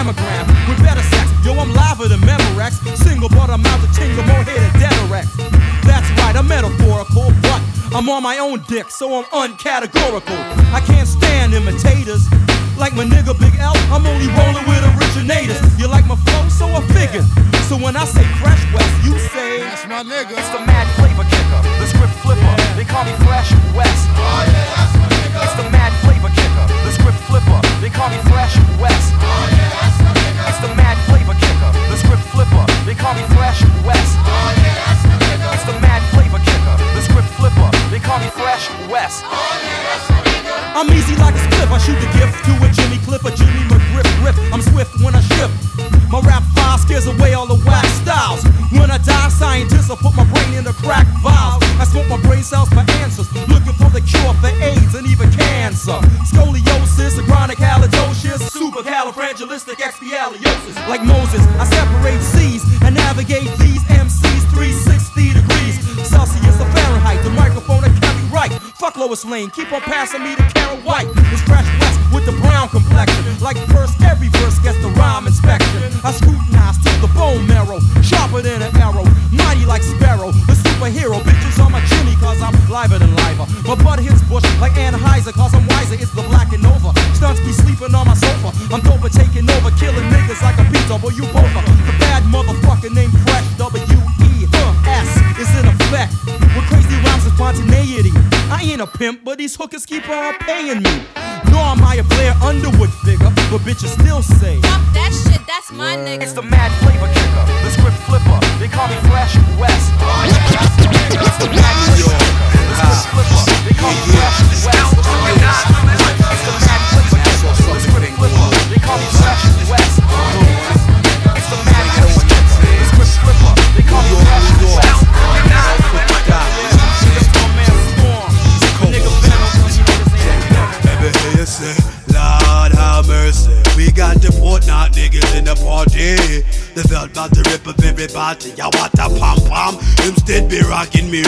Mammogram. With better sex, yo, I'm liver than Memorex. Single, but I'm out to tingle more hit than Dedorex. That's right, I'm metaphorical, but I'm on my own dick, so I'm uncategorical. I can't stand imitators. Like my nigga Big L, I'm only rolling with originators. You like my flow, so I figured. So when I say Fresh Wes, you say That's my nigga. It's the mad flavor kicker, the script flipper. They call me Fresh Wes. It's the mad flavor kicker, the script flipper. They call me Fresh Wes. It's the mad flavor kicker, the script flipper. They call me Fresh Wes. It's the mad flavor kicker, the script flipper. They call me Fresh Wes. I'm easy like a spliff. I shoot the gift to a Jimmy Cliff, a Jimmy McGriff grip. I'm swift when I shift. My rap file scares away all the whack styles. When I die, scientists will put my brain in the crack vials. I smoke my brain cells for answers, looking for the cure for AIDS and even cancer. Scoliosis, a chronic halitosis, supercalifragilisticexpialiosis. Like Moses, I separate seas and navigate these MCs 360 degrees. Celsius or Fahrenheit, the microphone I right. Fuck Lois Lane, keep on passing me the Karyn White. It's Fresh Wes with the brown complexion. Like first, every verse gets the rhyme inspection. I scrutinize till the bone marrow, sharper than an arrow, mighty like Sparrow. The superhero bitches on my Jimmy, cause I'm liver than liver. My butt hits bush like Anheuser, cause I'm wiser. It's the black and Nova. Stunts be sleeping on my sofa. I'm dope at taking over, killing niggas like a PW Bofa. The bad motherfucker named Fresh W E uh, S is in effect. With crazy rhymes and spontaneity. I ain't a pimp, but these hookers keep on paying me. Nor am I a Blair Underwood figure, but bitches still say. Fuck that shit, that's my nigga. It's the mad flavor kicker, the script flipper. They call me Fresh Wes. Oh yeah, that's my nigga. It's the mad flavor kicker, the script flipper. They call me Fresh Wes. It's the mad flavor kicker, the script flipper. They call me Fresh Wes. It's the mad flavor kicker, the script flipper. They Lord have mercy. We got the niggas in the party. The belt about to rip up everybody. Ya what a pom pom. Instead be rocking me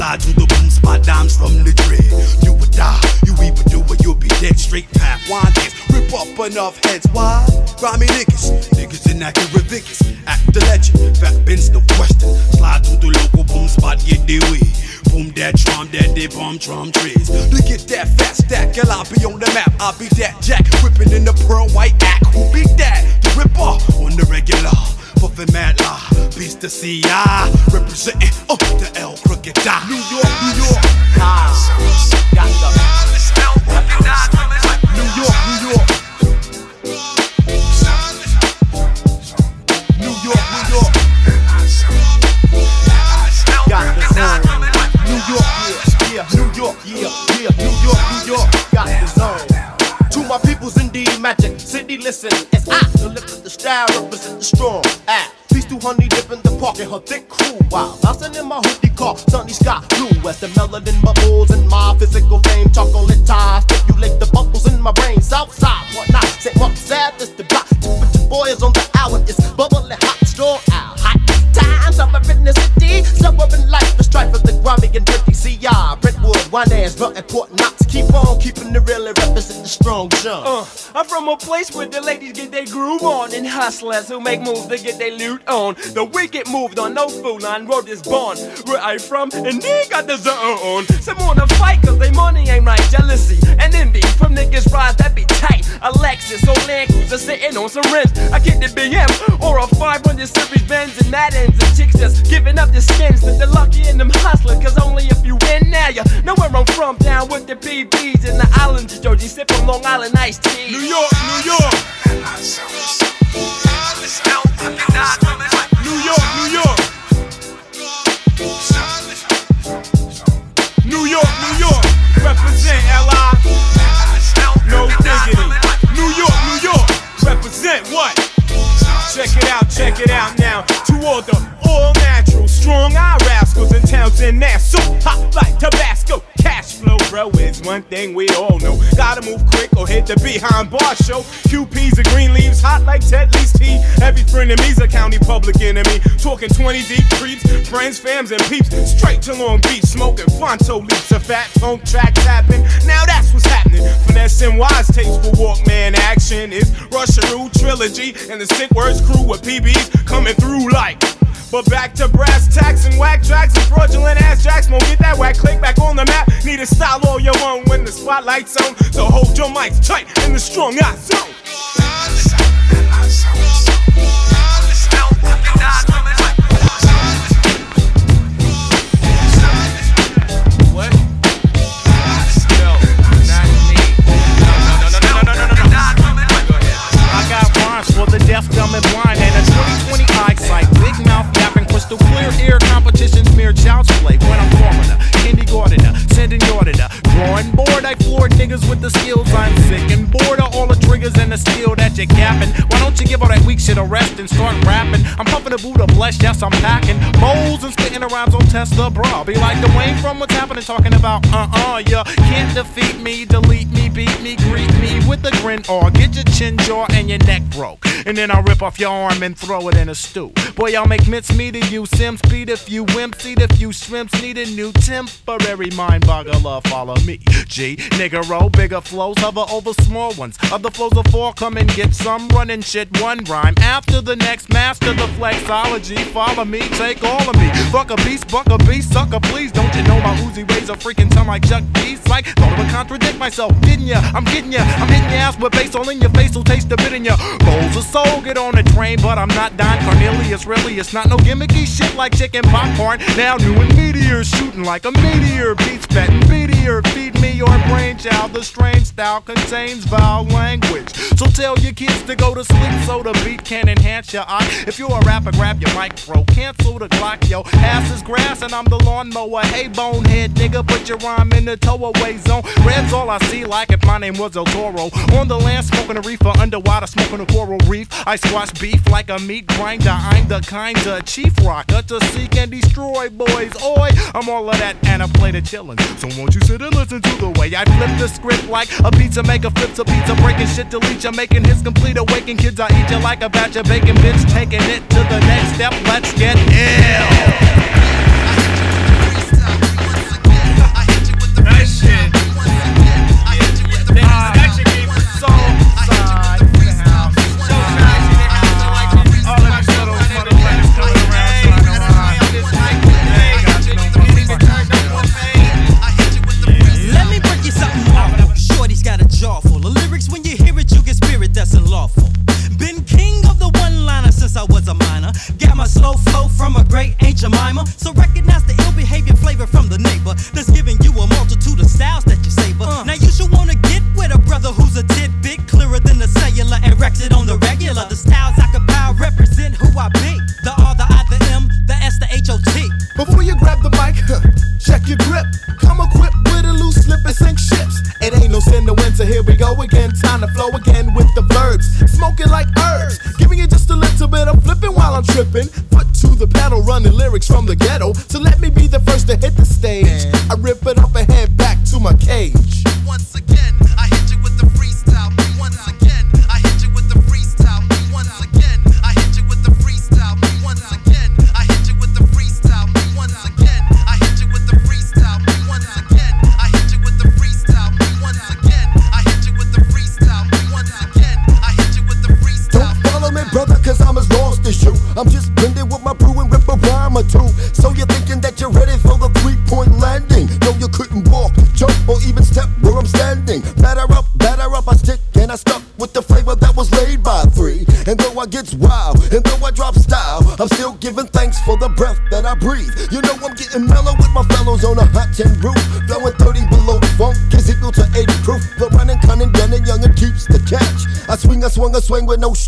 Slide through the boom spot dance from the tree. You would die, you even do it, you'll be dead straight path. Wine dance, rip up enough heads. Why? Grimy niggas, niggas inaccurate Vickers. Act the legend, fat Ben's no question. Slide through the local boom spot, get the way. Boom that drum, that they bomb drum trees. To get that fat stack, girl, I'll be on the map. I'll be that jack, whipping in the pearl white act. Who be that? The ripper on the regular puffin' mad la, beast of CI, representing oh the L crooked die. New York, New York, New York, New York. New York, New York. New York. New York, yeah, yeah. New York, New York. Got the zone. To my peoples in style, represent the strong. Ah, peace to honey dip in the park and her thick crew. Wow, bouncing in my hoodie car, sunny sky blue. As the melanin bubbles in my physical fame, chocolate ties stimulate the bubbles in my brain. Southside, what not? Say what sad, this the block. Boy is on the hour, it's bubbling hot, strong out, hot times. I'm in the city, life, the strife of the and dirty CI. Brentwood, keep on keeping the real and represent the strong jump. Uh, I'm from a place where the ladies get their groove on and hustlers who make moves to get their loot on. The wicked moved on, no fool on, road is born. Where I from, and they got the zone. Some wanna fight cause they money ain't right. Jealousy and envy from niggas rise that be tight. Alexis or Land Cruiser sitting on some rims. I get the BM or a 500 series Benz and Maddens and chicks just giving up their skins to the lucky and them hustlers. Cause only if you win now, you know where I'm from. Down with the BBs in the islands of Jersey, sipping Long Island iced tea. New York, New York. New York, New York. New York, New York. Represent LI. No diggity. New York, New York. Represent what? Check it out, check it out now. To all the all natural, strong eye rascals in towns in Nassau. Hot like Tabasco. Cash flow, bro, is one thing we all know. Gotta move quick or hit the behind bar show. QPs and green leaves, hot like Ted Lee's tea. Every friend of me's a county public enemy. Talking 20 deep creeps, friends, fams, and peeps. Straight to Long Beach, smoking Fonto leaps. A fat funk track tapping. Now that's what's happening. Finessing wise tapes for Walkman action. It's Rusheroo trilogy and the sick words crew with PBs coming through like. But back to brass tacks and whack tracks and fraudulent ass jacks won't get that whack click back on the map. Need a style all your own when the spotlight's on. So hold your mic tight in the strong out zone. for the deaf, dumb, and blind, and a 2020 eyesight, big mouth yapping, crystal clear ear competitions, mere child's play when I'm forming her a kindergarten, sending order, drawing board. I floored niggas with the skills. I'm sick and bored of all the triggers and the steel that you're gapping. Why don't you give all that weak shit a rest and start rapping? I'm puffing a Buddha bless, yes, I'm packing bowls and spitting the rhymes on Tesla, bra. Be like Dwayne from what's happening, talking about uh uh, you can't defeat me, delete me, beat me, greet me with a grin or get your chin jaw and your neck broke. And then I'll rip off your arm and throw it in a stew. Boy, I'll make mincemeat of you, Sims beat if you wimp seed if you shrimps need a new temporary mind boggler. Follow me, G. Nigga roll bigger flows, hover over small ones. Other flows of four, come and get some running shit. One rhyme after the next, master the flexology. Follow me, take all of me. Fuck a beast, buck a beast, sucker, please. Don't you know my Uzi ways a freaking ton like Chuck? Like, thought I would contradict myself. Didn't ya? I'm getting ya. I'm hitting your ass with bass all in your face, will taste the bit in ya. Bowls of soul, get on the train, but I'm not Don Cornelius. Really, it's not no gimmicky shit like chicken popcorn. Now new and meteors shooting like a meteor. Beats betting meteor. Feed me your brain brainchild. The strange style contains vile language. So tell your kids to go to sleep so the beat can enhance your eye. If you're a rapper, grab your mic, bro. Cancel the clock, yo. Ass is grass and I'm the lawnmower. Hey, bonehead nigga, put your rhyme in the towaway zone. Red's all I see, like if my name was El Toro. On the land, smoking a reefer, underwater, smoking a coral reef. I squash beef like a meat grinder. I'm the kind of chief rocker to seek and destroy boys. Oi, I'm all of that and chillin'. So won't you sit and listen to the way I flip the script like a pizza maker flips a pizza, breaking shit, to leech. I'm making his complete awaken. Kids, I eat you like a batch of bacon, bitch, taking it to the next step. Let's get ill.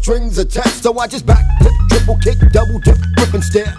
strings attached. So I just back, flip, triple kick, double dip, rip and stare.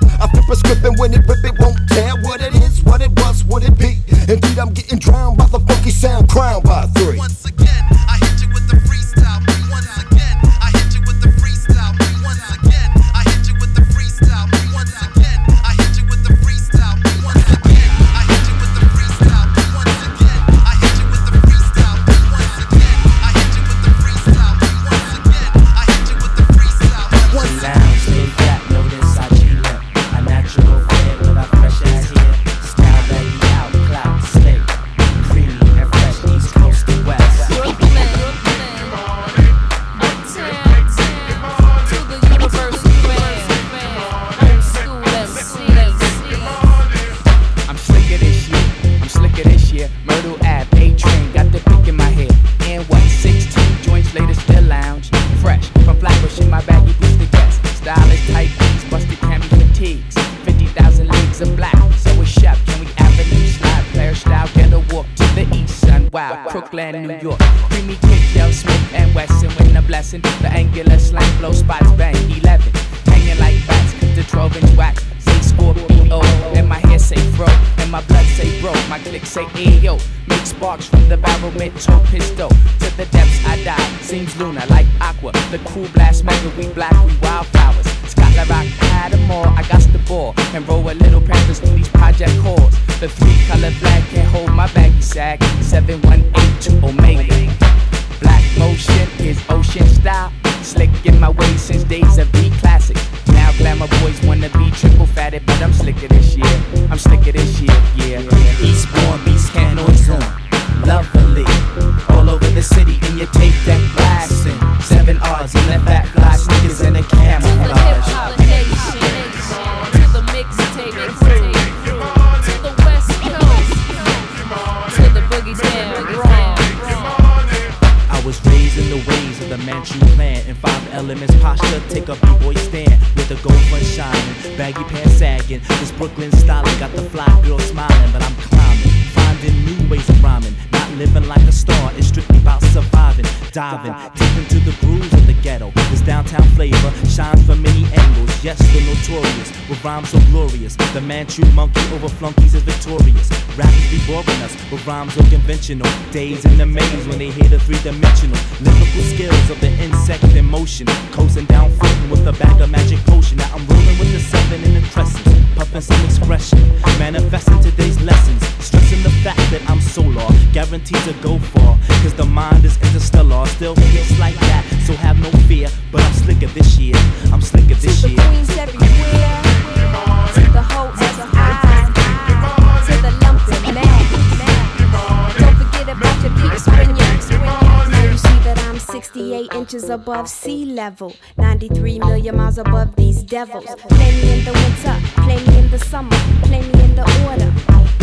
Brooklyn style got the fly girl smiling, but I'm climbing, finding new ways of rhyming. Not living like a star, it's strictly about surviving, diving deep into the grooves of the ghetto. This downtown flavor shines from many angles. Yes, the notorious with rhymes so glorious. The Manchu monkey over flunkies is victorious. Rappers be boring us with rhymes so conventional. Days in the maze when they hear the three-dimensional lyrical skills of the insect in motion, coasting down floating with a bag of magic potion. Now I'm rolling with the seven in the crescent. Puffin some expression. Manifesting today's lessons, stressing the fact that I'm solar, guaranteed to go far. Cause the mind is interstellar, still hits like that, so have no fear. But I'm slicker this year, I'm slicker this year. 68 inches above sea level, 93 million miles above these devils. Play me in the winter, play me in the summer, play me in the order,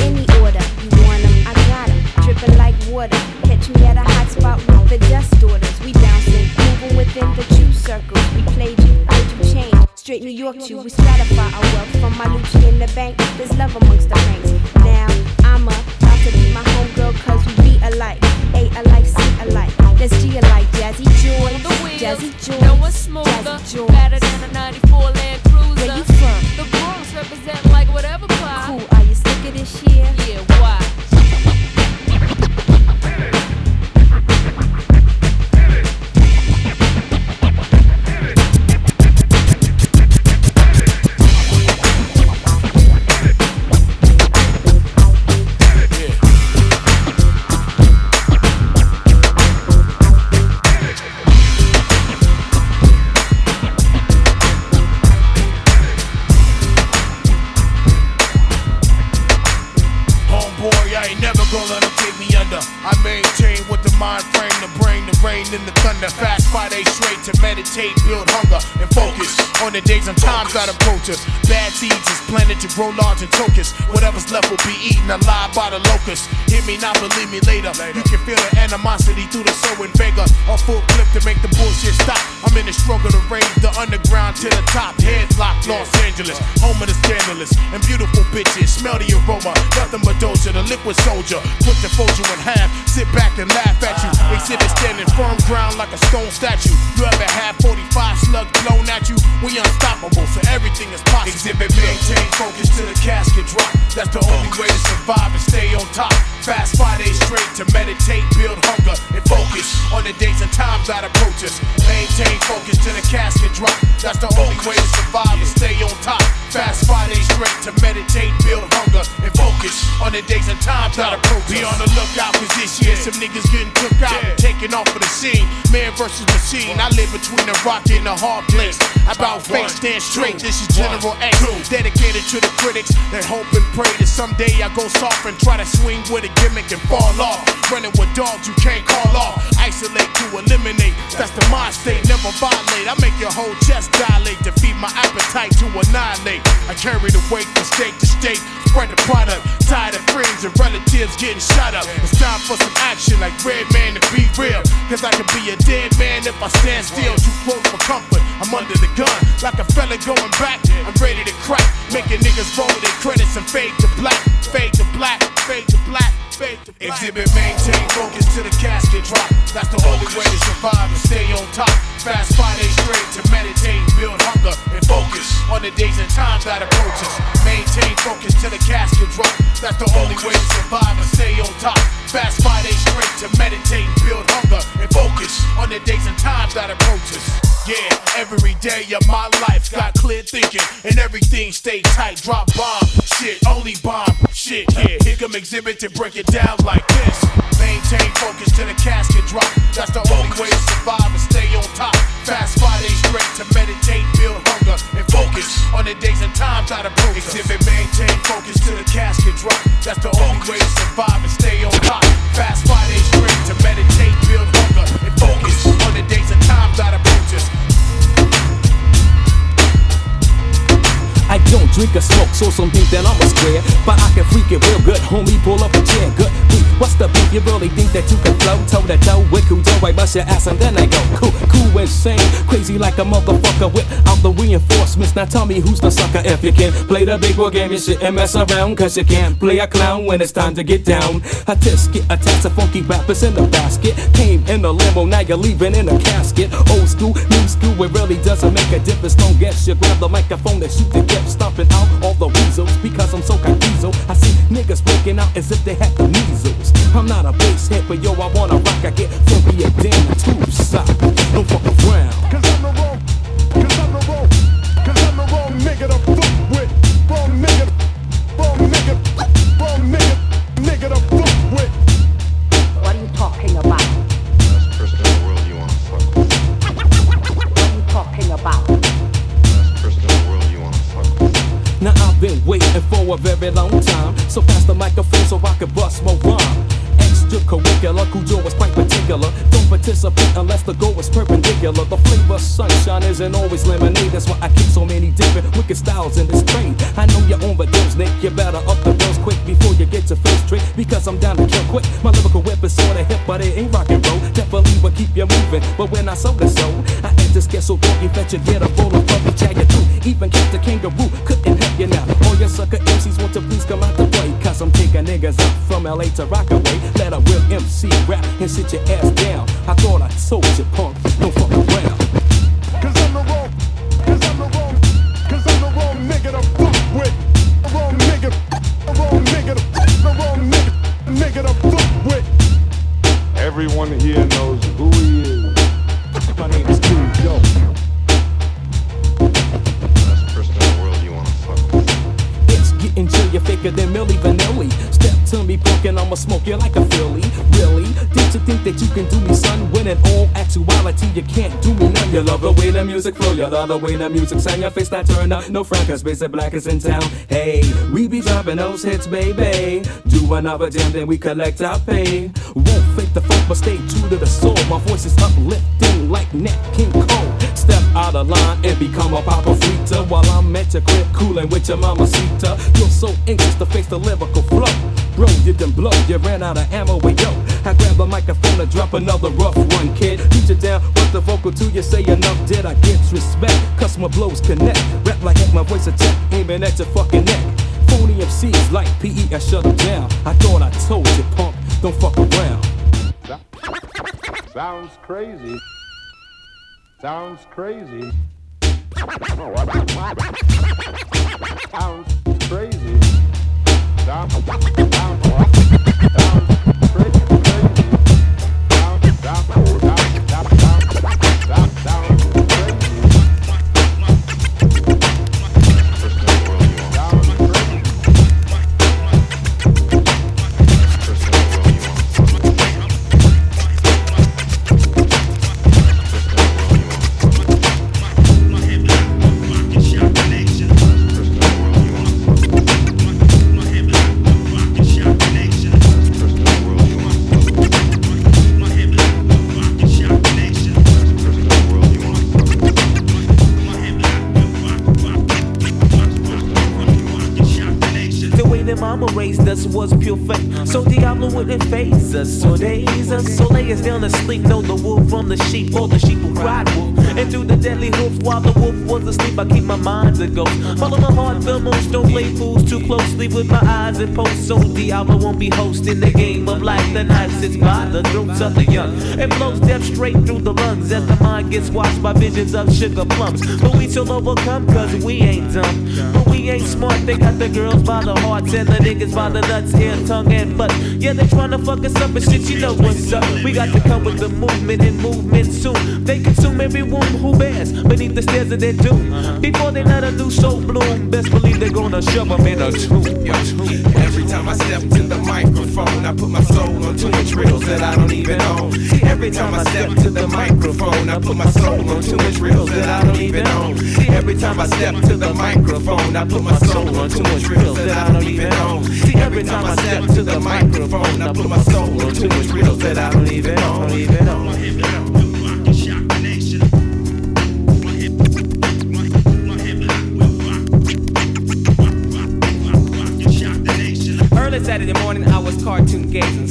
any order. You want them, I got them, dripping like water. Catch me at a hot spot with the dust orders. We bouncing, moving within the true circles. We played you, made you change. Straight New York to, we stratify our wealth from my Lucci in the bank. There's love amongst the ranks. Now I'm a to be my homegirl cause we be alike. A alike, C alike. That's G alike. Jazzy Joy. Jazzy Joy. No one's smoother. Jazzy Joy. Better than a 94 Land Cruiser. Where you from? The Bronx represent like whatever clock. Cool. Are you sick of this year? Yeah. Days and times that approach us. Bad seeds to grow large and focus. Whatever's left will be eaten alive by the locust. Hear me now, believe me later. You can feel the animosity through the sowing vigor. A full clip to make the bullshit stop. I'm in the struggle to raise the underground to the top. Headlock, Los Angeles, home of the scandalous and beautiful bitches. Smell the aroma, nothing but doja, the liquid soldier. Put the you in half, sit back and laugh at you. Exhibit standing firm ground like a stone statue. You ever had 45 slugs blown at you? We unstoppable, so everything is possible. Exhibit maintain focus to the casket drop. That's the only way to survive and stay on top. Fast five days straight to meditate, build hunger, and focus on the days and times that approach us. Maintain focus to the casket drop. That's the only way to survive and stay on top. Fast five days straight to meditate, build hunger, and focus on the days and times that approach us. Be on the lookout, cause this year some niggas getting took out, taking off of the scene. Man versus machine. I live between the rock and the hard place. About face, stand straight. This is General X, dedicated to the critics that hope and pray that someday I go soft and try to swing with a gimmick and fall off. Running with dogs you can't call off. Isolate to eliminate. That's the mind state, never violate. I make your whole chest dilate to feed my appetite to annihilate. I carry the weight from state to state. Spread the product. Tired of friends and relatives getting shot up. It's time for some action like Redman to be real. Cause I can be a dead man if I stand still. Too close for comfort. I'm under the gun. Like a fella going back. I'm ready to crack. Making niggas roll their credits and fade to black. Fade to black. Fade to black. Fade to black. Exhibit maintain focus to the casket drop. That's the only way to survive and stay on top. Fast five days straight to meditate, build hunger, and focus on the days and times that approach us. Maintain focus to the casket drop. That's the only way to survive and stay on top. Fast five days straight to meditate, build hunger, and focus on the days and times that approach us. Yeah, every day of my life got clear thinking and everything stay tight. Drop bomb, shit, only bomb, shit. Yeah, here come exhibit to break it down like this. Maintain focus to the casket drop. That's the only way to survive and stay on top. Fast five days straight to meditate, build hunger, and focus on the days and times that approach. Exhibit maintain focus to the casket drop. That's the only way to survive and stay on top. Fast five days straight to meditate, build hunger, and focus on the days and times that approach us. I don't drink or smoke, so some think that I'm a square. But I can freak it real good, homie. Pull up a chair, good. Beat. What's the beef? You really think that you can flow toe to toe with Kudo? I bust your ass and then I go cool, cool, insane, crazy like a motherfucker. Whip out the reinforcements. Now tell me who's the sucker if you can play the big boy game. You shouldn't mess around, cause you can't play a clown when it's time to get down. I just get attached to funky rappers in the basket. Came in the limo, now you're leaving in a casket. Old school, new school, it really doesn't make a difference. Don't guess you grab the microphone and shoot the dip, stomping out all the weasels because I'm so confused. I see niggas breaking out as if they had the measles. I'm not a bass hit, but yo, I wanna rock. I get and damn the tube sock. Don't fuck around. Cause I'm the wrong, cause I'm the wrong, cause I'm the wrong nigga been waiting for a very long time. So pass the microphone so I can bust my rhyme. Extracurricular, Cujo is quite particular. Don't participate unless the goal is perpendicular. The flavor sunshine isn't always lemonade. That's why I keep so many different wicked styles in this trade. I know you're on the dose, Nick. You better up the bills quick before you get your first trick. Because I'm down to kill quick. My lyrical whip is sorta hip, but it ain't rock and roll. Definitely will keep you moving. But when I sold the soul, I ain't just get so funky that you get a roll of puppy jagged through. Even Captain Kangaroo couldn't help you now. All your sucker MCs want to please come out the play. Cause I'm taking niggas up from LA to Rockaway. Let a real MC rap and sit your ass down. I thought I told you, punk. Don't fuck around. Cause I'm the wrong, cause I'm the wrong, cause I'm the wrong nigga to fuck with. The wrong nigga, the wrong nigga, to- the wrong nigga, nigga to fuck with. Everyone here knows who he is. My name is Cujo. Last person in the world you wanna fuck with. It's getting chill, you're faker than Milli Vanilli. To me, punk, I'ma smoke you like a Philly. Really? Did you think that you can do me, son? When in all actuality, you can't do me none. You love the way the music flow, you love the way the music sound. Your face that turn up, no front, cause basic black is in town. Hey, we be dropping those hits, baby. Do another jam, then we collect our pay. Won't fake the funk but stay true to the soul. My voice is uplifting like Nat King Cole. Step out of line and become a papa frita while I'm at your crib cooling with your mama Sita. You're so anxious to face the lyrical flow. Bro, you done blow, you ran out of ammo, with yo. I grab the microphone and drop another rough one, kid. Beat you down with the vocal to you say enough, did I get respect? Customer blows connect, rap like heck, my voice attack, aiming at your fucking neck. Phony MCs like PE, I shut them down. I thought I told you, punk, don't fuck around. Sounds crazy. Sounds crazy. Sounds crazy. Sounds, wouldn't phase us or daze us. So lay us down to sleep. Know the wolf from the sheep or the sheep who cried wolf. And through the deadly hoof while the wolf was asleep, I keep my mind a ghost. Follow my heart, the most. Don't play fools too closely with my eyes and post. So the Diablo won't be hosting the game of life. The night sits by the throats of the young. It blows death straight through the lungs as the mind gets washed by visions of sugar plums. But we still overcome cause we ain't dumb. But we ain't smart. They got the girls by the hearts and the niggas by the nuts, ear, tongue, and butt. Yeah, they tryna fuck us up, but shit, you know what's up. We got to come with the movement and movement soon. They consume every womb who bears beneath the stairs of their doom. Uh-huh. Before they let a new soul bloom, best believe they're gonna shove them in a tomb. Every time I step to the microphone, I put my soul on two inch reels that I don't even own. Every time I step to the microphone, I put my soul on two inch reels that I don't even own. Every time I step to the microphone, I put my soul on two inch reels that I don't even own. Every time I step to the microphone, I put my soul on two inch reels that I don't even own. Even own.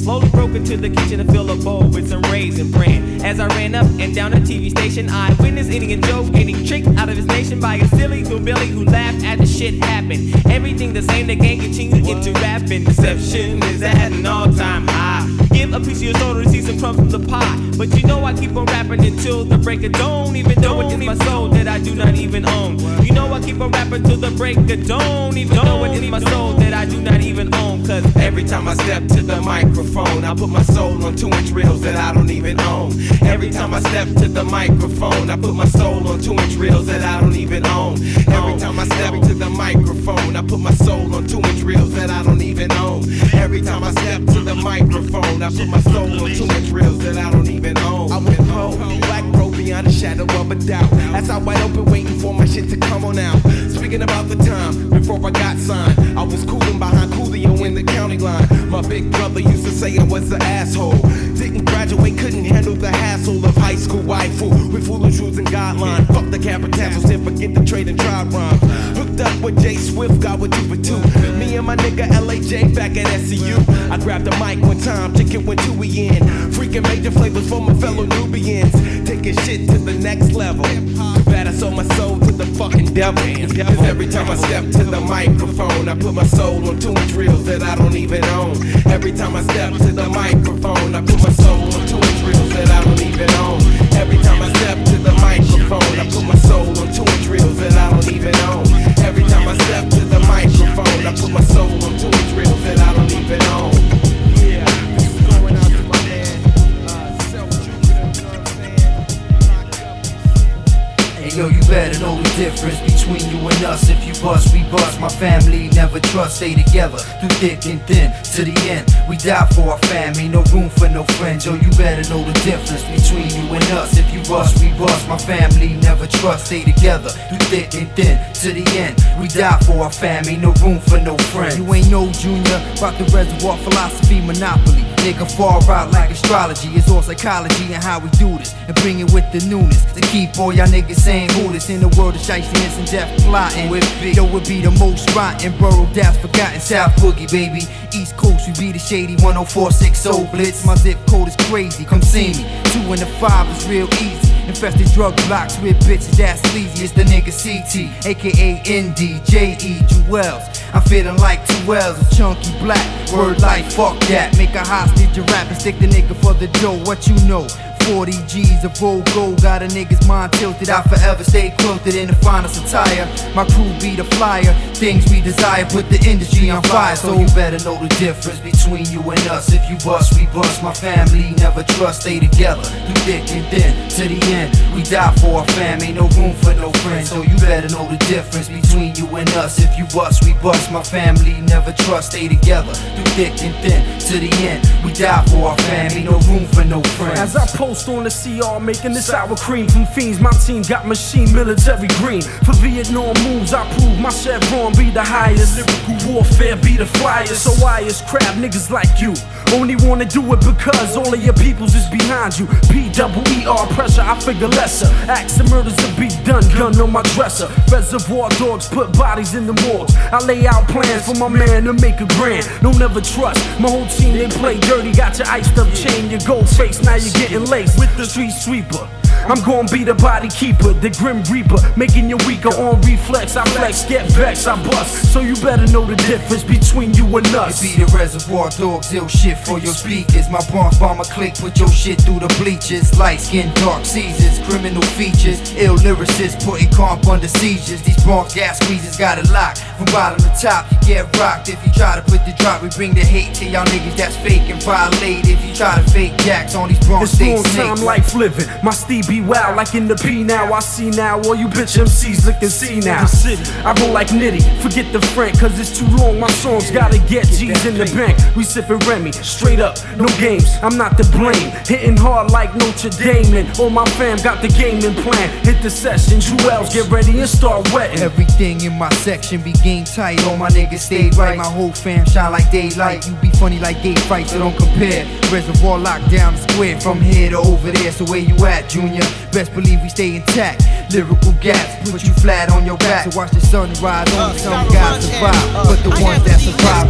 Slowly broke into the kitchen to fill a bowl with some raisin bran. As I ran up and down the TV station, I witnessed eating a joke, getting tricked out of his nation by a silly Billy who laughed at the shit happen. Everything the same, the gang continued into rapping. Deception is at an all-time high. Give a piece of your soul to see some crumbs from the pie. But you know I keep on rapping until the break of dawn, even though it is my soul that I do not even own. You know I keep on rapping till the break of dawn, even though it is my soul that I do not even own. Cause Every time I step to the microphone, I put my soul on two inch reels that I don't even own. Every time I step to the microphone, I put my soul on two inch reels that I don't even own. Every time I step to the microphone, I put my soul on two inch reels that I don't even own. Every time I step to the microphone, I put my soul on two inch reels that I don't even beyond a shadow of a doubt. As I wide open, waiting for my shit to come on out. Speaking about the time before I got signed, I was cooling behind Coolio in the county line. My big brother used to say I was an asshole. Didn't graduate, couldn't handle the hassle of high school waifu with foolish rules and guidelines. Fuck the capitals, said forget the trade and try rhymes. Hooked up with Jay Swift, got with two for two. My nigga LAJ back at SCU. I grabbed the mic one time, ticket went two we in. Freaking major flavors for my fellow Nubians. Taking shit to the next level. Bad I sold my soul to the fucking devil. Cause every time I step to the microphone, I put my soul on two inch reels that I don't even own. Every time I step to the microphone, I put my soul on two inch reels that I don't even own. Every time I step to the microphone, I put my soul on two inch reels that I don't even own. Every time I step to the microphone, I put my soul on two inch reels that I don't even own. Yo, you better know the difference between you and us. If you bust, we bust. My family never trust, stay together through thick and thin to the end. We die for our family, no room for no friends. Yo, you better know the difference between you and us. If you bust, we bust. My family never trust, stay together through thick and thin to the end. We die for our family, no room for no friends. You ain't no junior about the reservoir philosophy monopoly. Nigga far out like astrology. It's all psychology and how we do this. And bring it with the newness to keep all y'all niggas saying who this in the world of shystiness and death plotting. With big, yo, would be the most rotten borough that's forgotten. South Boogie, baby. East Coast, we be the shady 10460 blitz. My zip code is crazy. Come see me. Two and the five is real easy. Infested drug blocks with bitches that's sleazy. It's the nigga CT, aka ND, JE, Jewels. I'm feeling like two L's of chunky black. Word life, fuck that. Make a hostage a rap and stick the nigga for the dough. What you know? 40 G's of old gold. Got a nigga's mind tilted. I forever stay quilted in the finest attire. My crew be the flyer. Things we desire put the industry on fire. So you better know the difference between you and us. If you bust, we bust. My family never trust. Stay together through thick and thin to the end. We die for our family. Ain't no room for no friends. So you better know the difference between you and us. If you bust, we bust. My family never trust. Stay together through thick and thin to the end. We die for our family. No room for no friends. As I post on the CR, making this sour cream from fiends. My team got machine military green. For Vietnam moves, I prove my chevron be the highest. Lyrical warfare be the flyest. So why is crap niggas like you? Only wanna do it because all of your peoples is behind you. P double E R pressure, I figure lesser. Acts and murders to be done, gun on my dresser. Reservoir dogs put bodies in the morgues. I lay out plans for my man to make a grand. Don't ever trust. My whole team they play dirty. Got your iced up chain, your gold face. Now you're getting with the street sweeper. I'm gonna be the body keeper, the grim reaper, making you weaker on reflex. I flex, get vexed, I bust. So you better know the difference between you and us. It be the reservoir dogs, ill shit for your speakers. My Bronx bomber click, put your shit through the bleachers. Light skin, dark seasons, criminal features. Ill lyricists putting comp under seizures. These Bronx gas squeezers got it locked. From bottom to top, you get rocked. If you try to put the drop, we bring the hate to y'all niggas that's fake and violate. If you try to fake jacks on these Bronx It's long time life living. My Steve be wild like in the P now. I see now all you bitch MCs looking see now. I roll like Nitti, forget the Frank, cause it's too long. My songs gotta get G's in the bank. We sippin' Remy, straight up, no games. I'm not to blame. Hitting hard like Notre Dame, and all my fam got the gaming plan. Hit the session, Jewels, get ready and start wetting. Everything in my section be game tight. All my niggas stay right. My whole fam shine like daylight. You be funny like gay fights, so don't compare. Reservoir locked down the square from here to over there. So where you at, Junior? Best believe we stay intact. Lyrical gaps put you flat on your back. So watch the sun rise. Only some guys survive, but the ones that survive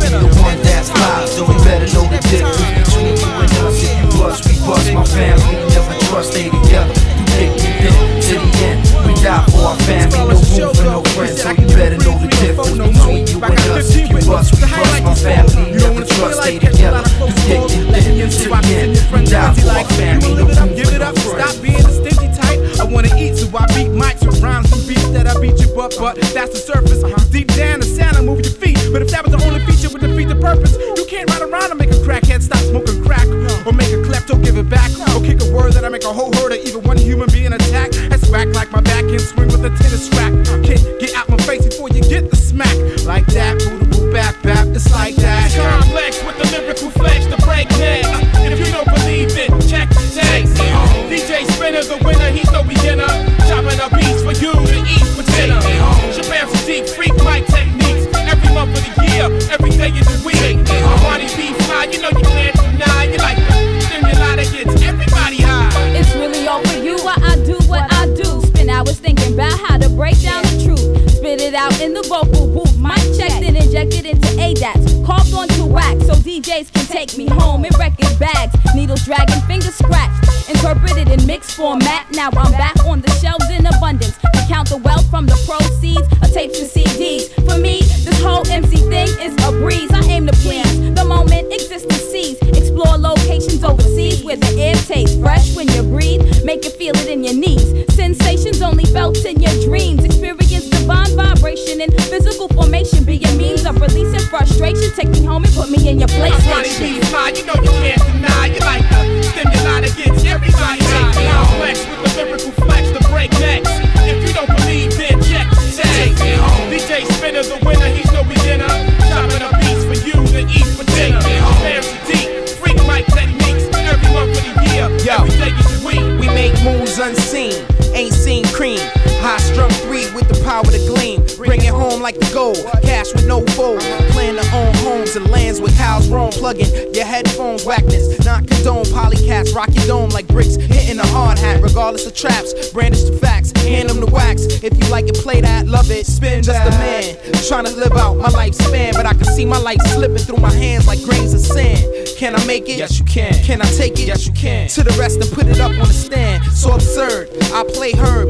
Can I make it? Yes, you can. Can I take it? Yes, you can. To the rest and put it up on the stand. So absurd. I play herbs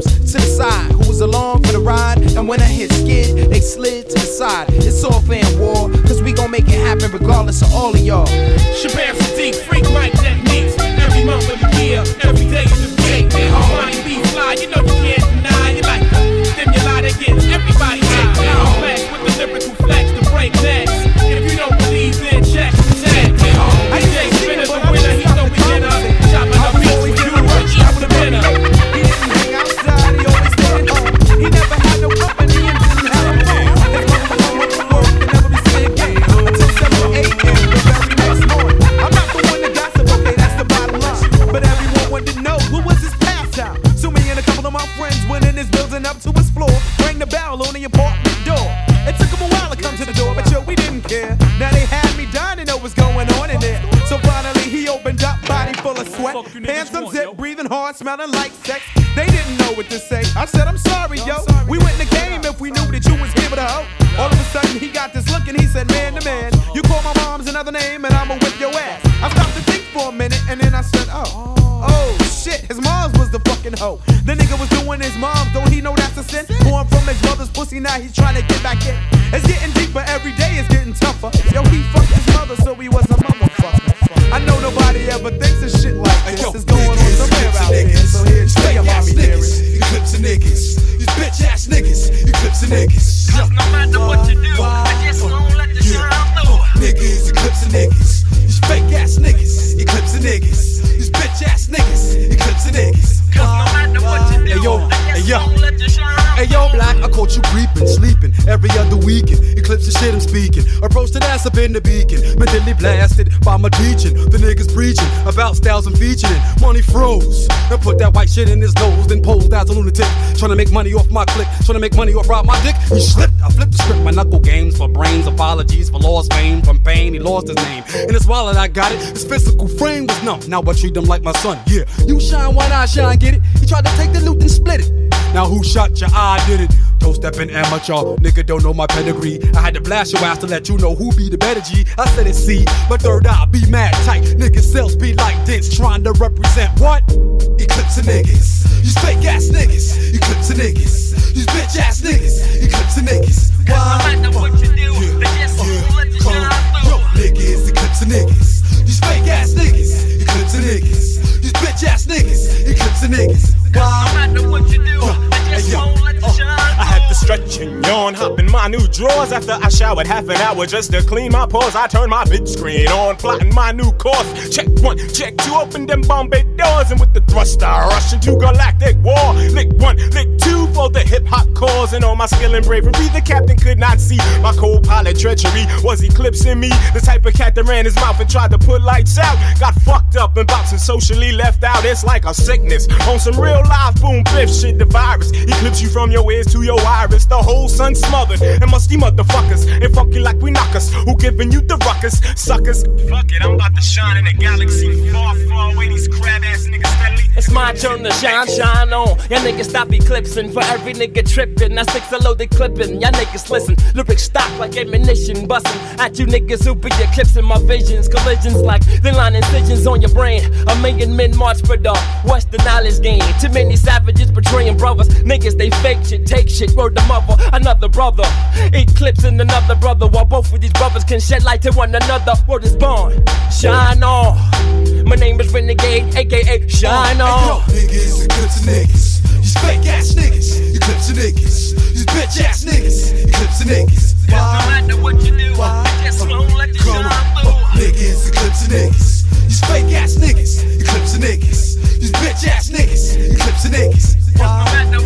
another name and I'ma whip your ass. I stopped to think for a minute and then I said, oh, oh shit, his mom's was the fucking hoe. The nigga was doing his mom, don't he know that's a sin? Born from his mother's pussy, now he's trying to get back in. It's getting deeper every day, it's getting tougher. Yo, he fucked his mother, so he was a motherfucker. I know nobody ever thinks of shit like this. It's going on somewhere out here. So here's to your mommy dearest. Eclipse of niggas. These bitch ass niggas. Eclipse of niggas. Cause no matter what you do, Niggas, eclipse of niggas. These fake ass niggas. Eclipse of niggas. These bitch ass niggas. Eclipse of niggas. Cause no matter what you do, Hey yo, hey yo. Hey yo, black, I caught you creeping, sleeping every other weekend. Eclipse the shit I'm speaking. Approach that ass up in the beacon. Mentally blasted by my teaching. The niggas preaching about styles and featuring. Money froze. And put that white shit in his nose. Then posed as a lunatic. Trying to make money off my click. Trying to make money off my dick. He slipped. I flipped the script. My knuckle games for brains. Apologies for lost fame. From pain, he lost his name. In his wallet, I got it. His physical frame was numb. Now I treat him like my son. Yeah. You shine one eye, shine, get it. He tried to take the loot and split it. Now who shot your eye, did it? Toe stepping amateur, nigga don't know my pedigree. I had to blast your ass to let you know who be the better G. I said it, see, my third eye be mad tight. Niggas sales be like this, trying to represent what? Eclipse of niggas. You fake ass niggas. Eclipse of niggas. You bitch ass niggas. Eclipse of niggas. Why? no matter what you do, just won't let the shine through. Yo, niggas, eclipse of niggas. These fake ass niggas. Eclipse of niggas. These bitch ass niggas. Eclipse of niggas. No matter what you do, I let the shine oh, I had to stretch and yawn, hop in my new drawers after I showered half an hour just to clean my pores. I turned my big screen on, plotting my new course. Check one, check two, open them bomb bay doors, and with the thruster, I rush into galactic war. Lick one, lick two for the hip hop cause, and all my skill and bravery. The captain could not see my co-pilot treachery was eclipsing me. The type of cat that ran his mouth and tried to put lights out, got fucked up and bouncing socially left out. It's like a sickness on some real live boom biff shit. The virus eclipse you from your ears to your iris. The whole sun smothered and musty motherfuckers and funky like we knockers. Who giving you the ruckus, suckers? Fuck it, I'm about to shine in a galaxy far, far away. These crab ass niggas steadily. It's my turn to shine, shine on. Y'all niggas stop eclipsing for every nigga tripping. I six a loaded clipping. Y'all niggas listen. Lyrics stop like ammunition busting at you niggas who be eclipsing my visions. Collisions like thin line incisions on your brain. A million men march for the Western knowledge gain. Too many savages betraying brothers. Niggas they fake shit, take shit, word the mother. Another brother eclipsing another brother while both of these brothers can shed light to one another. Word is born. Shine on. My name is Renegade, aka Shine on. Hey, yo, niggas, eclipse niggas. These fake ass niggas, eclipse niggas. These bitch ass niggas, eclipse niggas. Cause no matter what you do, I just won't let the shine through. Niggas, eclipse niggas. These fake ass niggas, eclipse of niggas. These bitch ass niggas, eclipse of niggas. Cause no matter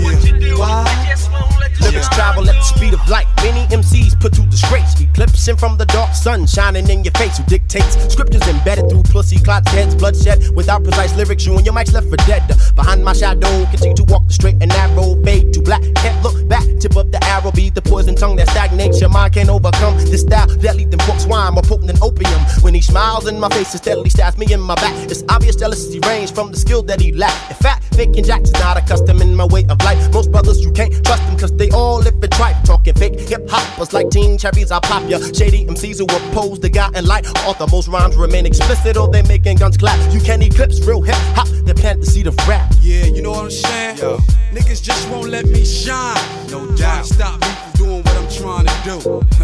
Lyrics travel at the speed of light. Many MCs put to disgrace. Eclipsing from the dark sun shining in your face who dictates scriptures embedded through pussy clots, heads, bloodshed. Without precise lyrics, you and your mics left for dead. Behind my shadow, continue to walk the straight and narrow. Fade to black, can't look back. Tip of the arrow be the poison tongue that stagnates your mind. Can't overcome this style deadly than books, wine more potent than opium. When he smiles in my face and steadily stabs me in my back, it's obvious jealousy range from the skill that he lacked. In fact, jacks is not a custom in my way of life. Most brothers you can't trust them cause they all if it tripe. Talking fake hip hoppers like teen cherries, I pop ya. Shady MCs who oppose the guy in light. Author most rhymes remain explicit or they making guns clap. You can't eclipse real hip hop, they plant the seed of rap. Yeah, you know what I'm saying? Yo. Niggas just won't let me shine. No doubt. Stop me from doing what I'm trying to do.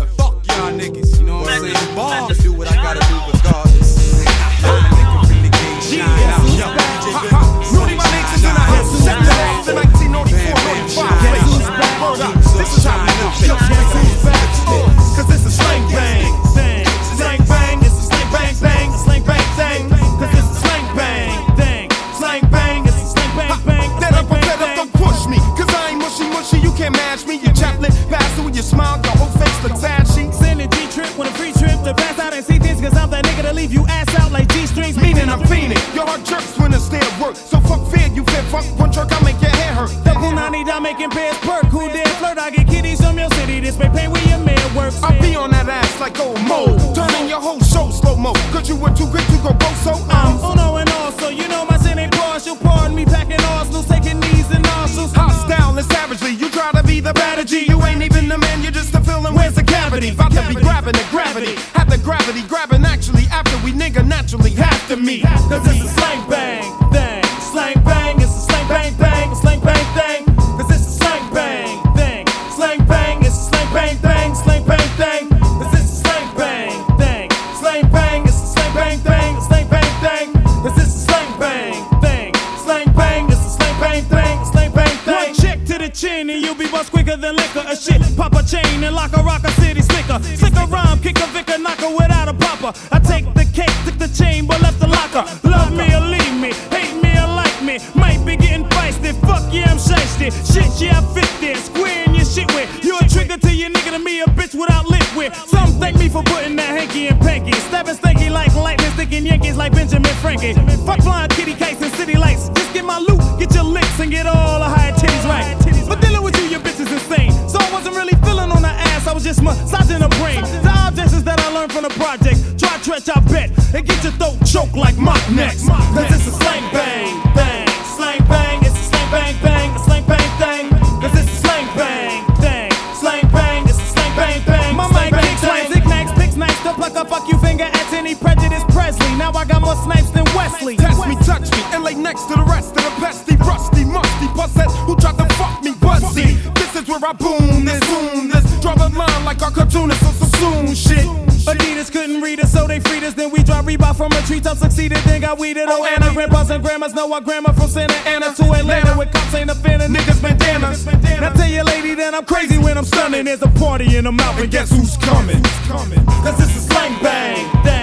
Fuck y'all niggas, you know what I'm saying? Ball to do what I gotta do regardless. Nigga renegade, shine out. Yo, DJ. Rudy, my niggas is in the house. Set the house in 1994, 95. Word up. This is how we do shit. Guess who's back? Cause this is slang bang. Thing. Slang bang. This is slang bang bang. Slang bang thing. Cause this is slang bang. Thing. Slang bang. This is slang bang bang. Then up, then up, don't push me. Cause I ain't mushy mushy. You can't match me. You chaplain. Pastor with your smile. Your whole face looks ashy. Send a G trip with a free trip to pass out and see things. Cause I'm that nigga to leave you ass out like G strings. Meaning I'm fiending. Your heart jerks when it's stay at work. So fuck fear. You fit fuck one jerk. I'll make your hair hurt. The Punani dot making pairs perk. I be on that ass like old mo. Turning your whole show slow mo. Cause you were too good to go both so I'm oh, Uno and also, you know my sin ain't partial. Pardon me, packing arsenals, taking knees and nostrils. Hostile and savagely, you try to be the better G. You ain't even the man, you're just a feeling. Where's the cavity? About to be grabbing the gravity. Have the gravity grabbing actually after we nigga naturally have to meet. Cause it's a slang bang next. Got weeded. Oh, Anna, grandpas and grandmas know our grandma from Santa Ana to Atlanta with cops ain't offending niggas bandanas. Now tell your lady that I'm crazy when I'm stunning. There's a party in the mouth, and guess who's coming? Cause it's a slang bang thing,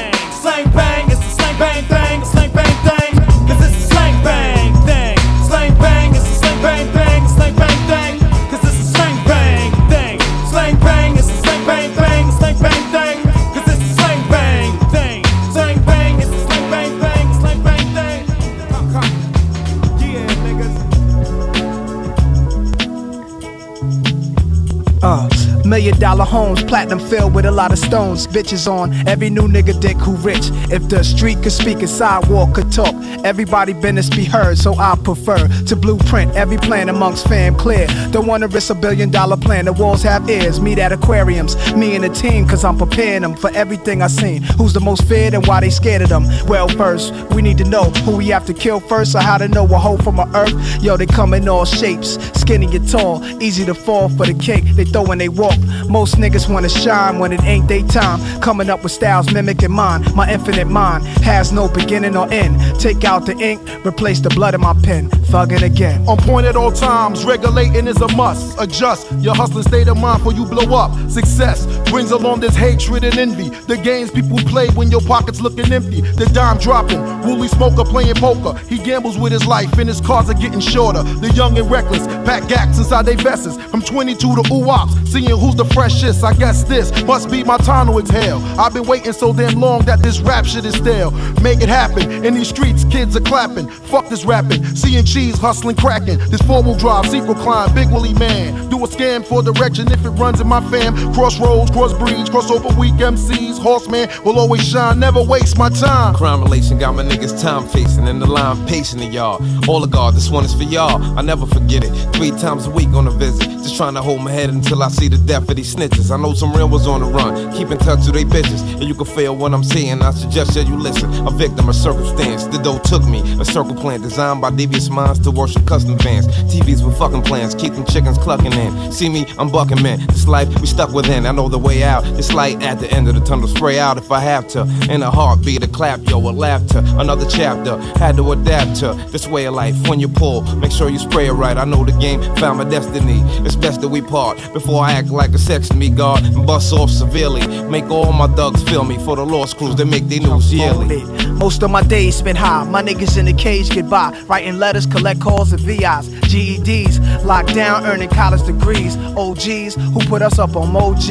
dollar homes, platinum filled with a lot of stones. Bitches on every new nigga dick who rich. If the street could speak and sidewalk could talk, everybody business be heard. So I prefer to blueprint every plan amongst fam clear. Don't wanna risk a billion dollar plan. The walls have ears. Meet at aquariums. Me and the team, cause I'm preparing them for everything I seen. Who's the most feared and why they scared of them? Well, first, we need to know who we have to kill first, or how to know a hoe from a earth. Yo, they come in all shapes, skinny and tall, easy to fall for the cake. They throw when they walk. Most niggas wanna shine when it ain't they time. Coming up with styles mimicking mine. My infinite mind has no beginning or end. Take out the ink, replace the blood in my pen. Thugging again. On point at all times, regulating is a must. Adjust your hustling state of mind before you blow up. Success brings along this hatred and envy. The games people play when your pockets looking empty. The dime dropping, woolly smoker playing poker. He gambles with his life and his cars are getting shorter. The young and reckless pack gacks inside their vests. From 22 to ooh ops, seeing who's the precious. I guess this must be my time to exhale. I've been waiting so damn long that this rap shit is stale. Make it happen. In these streets, kids are clapping. Fuck this rapping. Seeing cheese hustling, cracking. This four wheel drive, sequel climb, big willy man. Do a scan for direction if it runs in my fam. Crossroads, cross breeds, crossover weak MCs. Horseman will always shine, never waste my time. Crime relation got my niggas time facing in the line pacing to y'all. All the God, this one is for y'all. I never forget it. Three times a week on a visit. Just trying to hold my head until I see the death of these snitches. I know some real ones on the run. Keep in touch with they bitches. And you can feel what I'm saying. I suggest that you listen. A victim of circumstance. The dough took me. A circle plan designed by devious minds to worship custom vans. TVs with fucking plans. Keep them chickens clucking in. See me, I'm bucking man. This life we stuck within. I know the way out. This light at the end of the tunnel. Spray out if I have to. In a heartbeat, a clap, yo, a laughter. Another chapter. Had to adapt to this way of life. When you pull, make sure you spray it right. I know the game, found my destiny. It's best that we part before I act like a sex me guard and bust off severely. Make all my thugs feel me for the lost crews that make their news yearly. Most of my days spent high. My niggas in the cage get by. Writing letters, collect calls and VIs. GEDs, locked down, earning college degrees. OGs who put us up on MoG.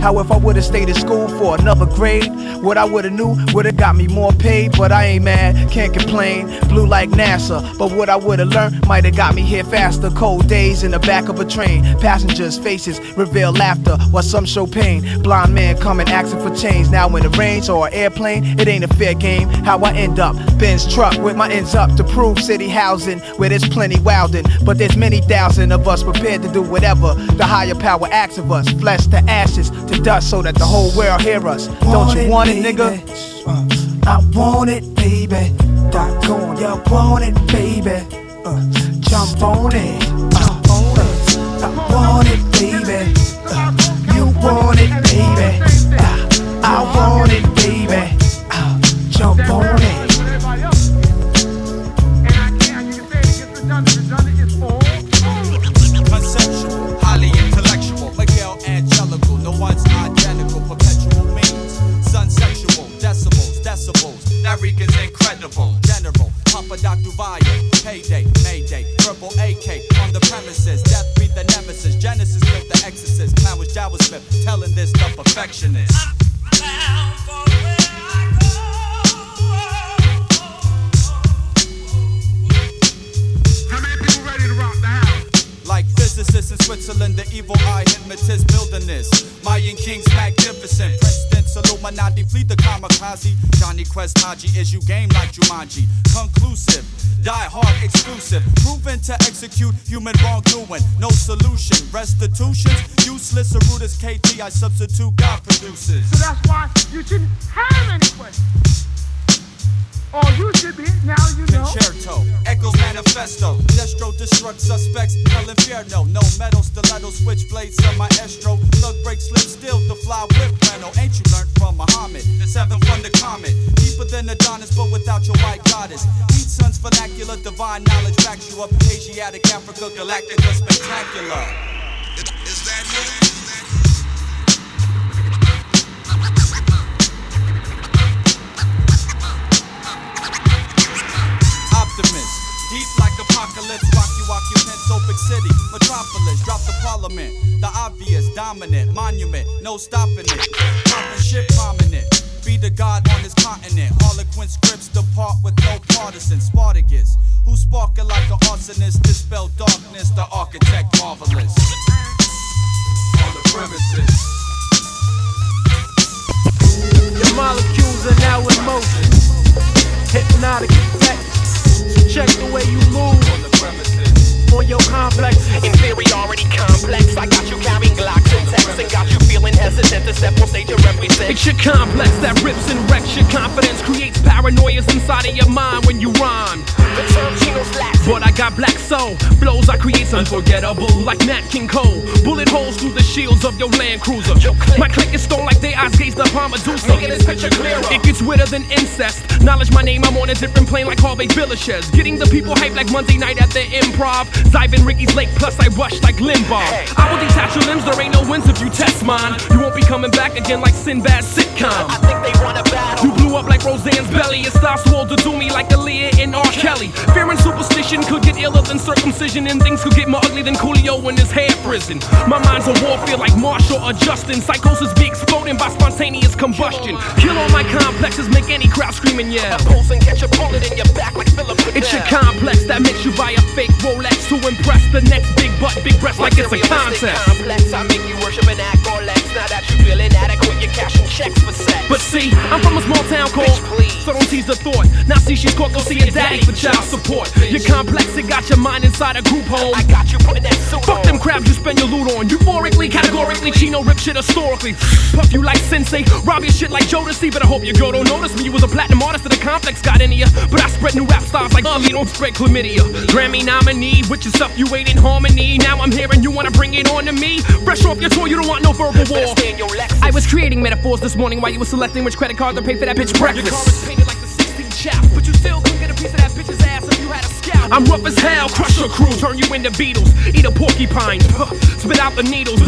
How if I would've stayed in school for another grade? What I would've knew would've got me more paid. But I ain't mad, can't complain. Blue like NASA. But what I would've learned might've got me here faster. Cold days in the back of a train. Passengers' faces reveal laughter while some show pain. Blind man coming asking for change. Now in the range or an airplane, it ain't a fair game. How I end up, Ben's truck with my ends up to prove city housing where there's plenty wildin'. But there's many thousand of us prepared to do whatever the higher power asks of us. Flesh to ashes to dust so that the whole world hear us. Don't you want it, nigga? I want it, baby. Doggone, you want it, baby. Uh, jump on it. Uh, uh, I want it, baby. Uh, you want it, baby. Uh, I want it, baby. Uh, jump on it. Incredible, general, Papa Doc Duvalier, payday, mayday, purple AK on the premises, death be the nemesis, Genesis built the exorcist, clown was Jawa Smith, telling this the perfectionist. Like physicists in Switzerland, the evil eye hypnotist building this. Mayan kings magnificent. Presidents Illuminati fleet the kamikaze. Jonny Quest Haji is you game like Jumanji. Conclusive, die hard exclusive. Proven to execute human wrongdoing. No solution. Restitutions useless. Aruta's KT, I substitute God produces. So that's why you shouldn't have any questions. All you should be, now you know. Concerto, Echoes Manifesto, Destro destruct suspects, El Inferno, no metal, stiletto, switchblades on my estro, thug break, slip, still the fly whip rental. Ain't you learned from Muhammad? Seven from the comet, deeper than Adonis, but without your white goddess. Eat sons vernacular, divine knowledge backs you up. Asiatic, Africa, Galactica, spectacular. Is that it? Apocalypse, rock you occupants, open city, metropolis, drop the parliament, the obvious, dominant, monument, no stopping it, popping shit prominent. Be the god on this continent. Harlequin scripts depart with no partisan. Spartacus, who sparkle like an arsonist, dispel darkness, the architect marvelous. On the premises. Your molecules are now in motion. Hypnotic effect. Check the way you move. On the premises. On your complex. Inferiority complex. I got you carrying glocks and texts and got you feeling hesitant to step on stage to represent. It's your complex that rips and wrecks your confidence, creates paranoias inside of your mind when you rhyme. But I got black soul, flows I create unforgettable, like Nat King Cole. Bullet holes through the shields of your Land Cruiser. My click is stone like they eyes gaze upon Medusa. Making this picture clearer. It gets wetter than incest. Knowledge my name, I'm on a different plane like Hervé Villechaize. Getting the people hyped like Monday night at the improv. Zivin Ricky's Lake, plus I rush like Limbaugh. I will detach your limbs, there ain't no wins if you test mine. You won't be coming back again like Sinbad sitcom. I think they wanna battle. You blew up like Roseanne's belly. It starts to to do me like Aaliyah and R. Kelly. Fear and superstition could get iller than circumcision, and things could get more ugly than Coolio in his hair prison. My mind's a warfare like Marshall or Justin. Psychosis be exploding by spontaneous combustion. Kill all my complexes, make any crowd screaming, yeah. Pulse and catch a bullet in your back like Philip. It's your complex that makes you buy a fake Rolex to impress the next big butt, big breast like it's a contest. complex, I make you worship and act on that you feel inadequate, you're cashing checks for sex. But see, I'm from a small town called. So don't tease the thought. Now see, she's caught, go see your daddy for child support. You're complex, it got your mind inside a group home. I got you putting that suit Fuck them crabs you spend your loot on. Euphorically, categorically, Chino rip shit historically. Puff you like Sensei, rob your shit like Jodeci. But I hope your girl don't notice me. You was a platinum artist of the complex, got into ya. But I spread new rap stars like Bobby, don't spread chlamydia. Grammy nominee, with your stuff you ain't in harmony. Now I'm here and you wanna bring it on to me. Fresh off your tour, you don't want no verbal war. I was creating metaphors this morning while you were selecting which credit card to pay for that bitch breakfast. Your car is painted like the 16 chap, but you still couldn't get a piece of that bitch's ass if you had a scalp. I'm rough as hell, crush your crew, turn you into Beatles, eat a porcupine, spit out the needles.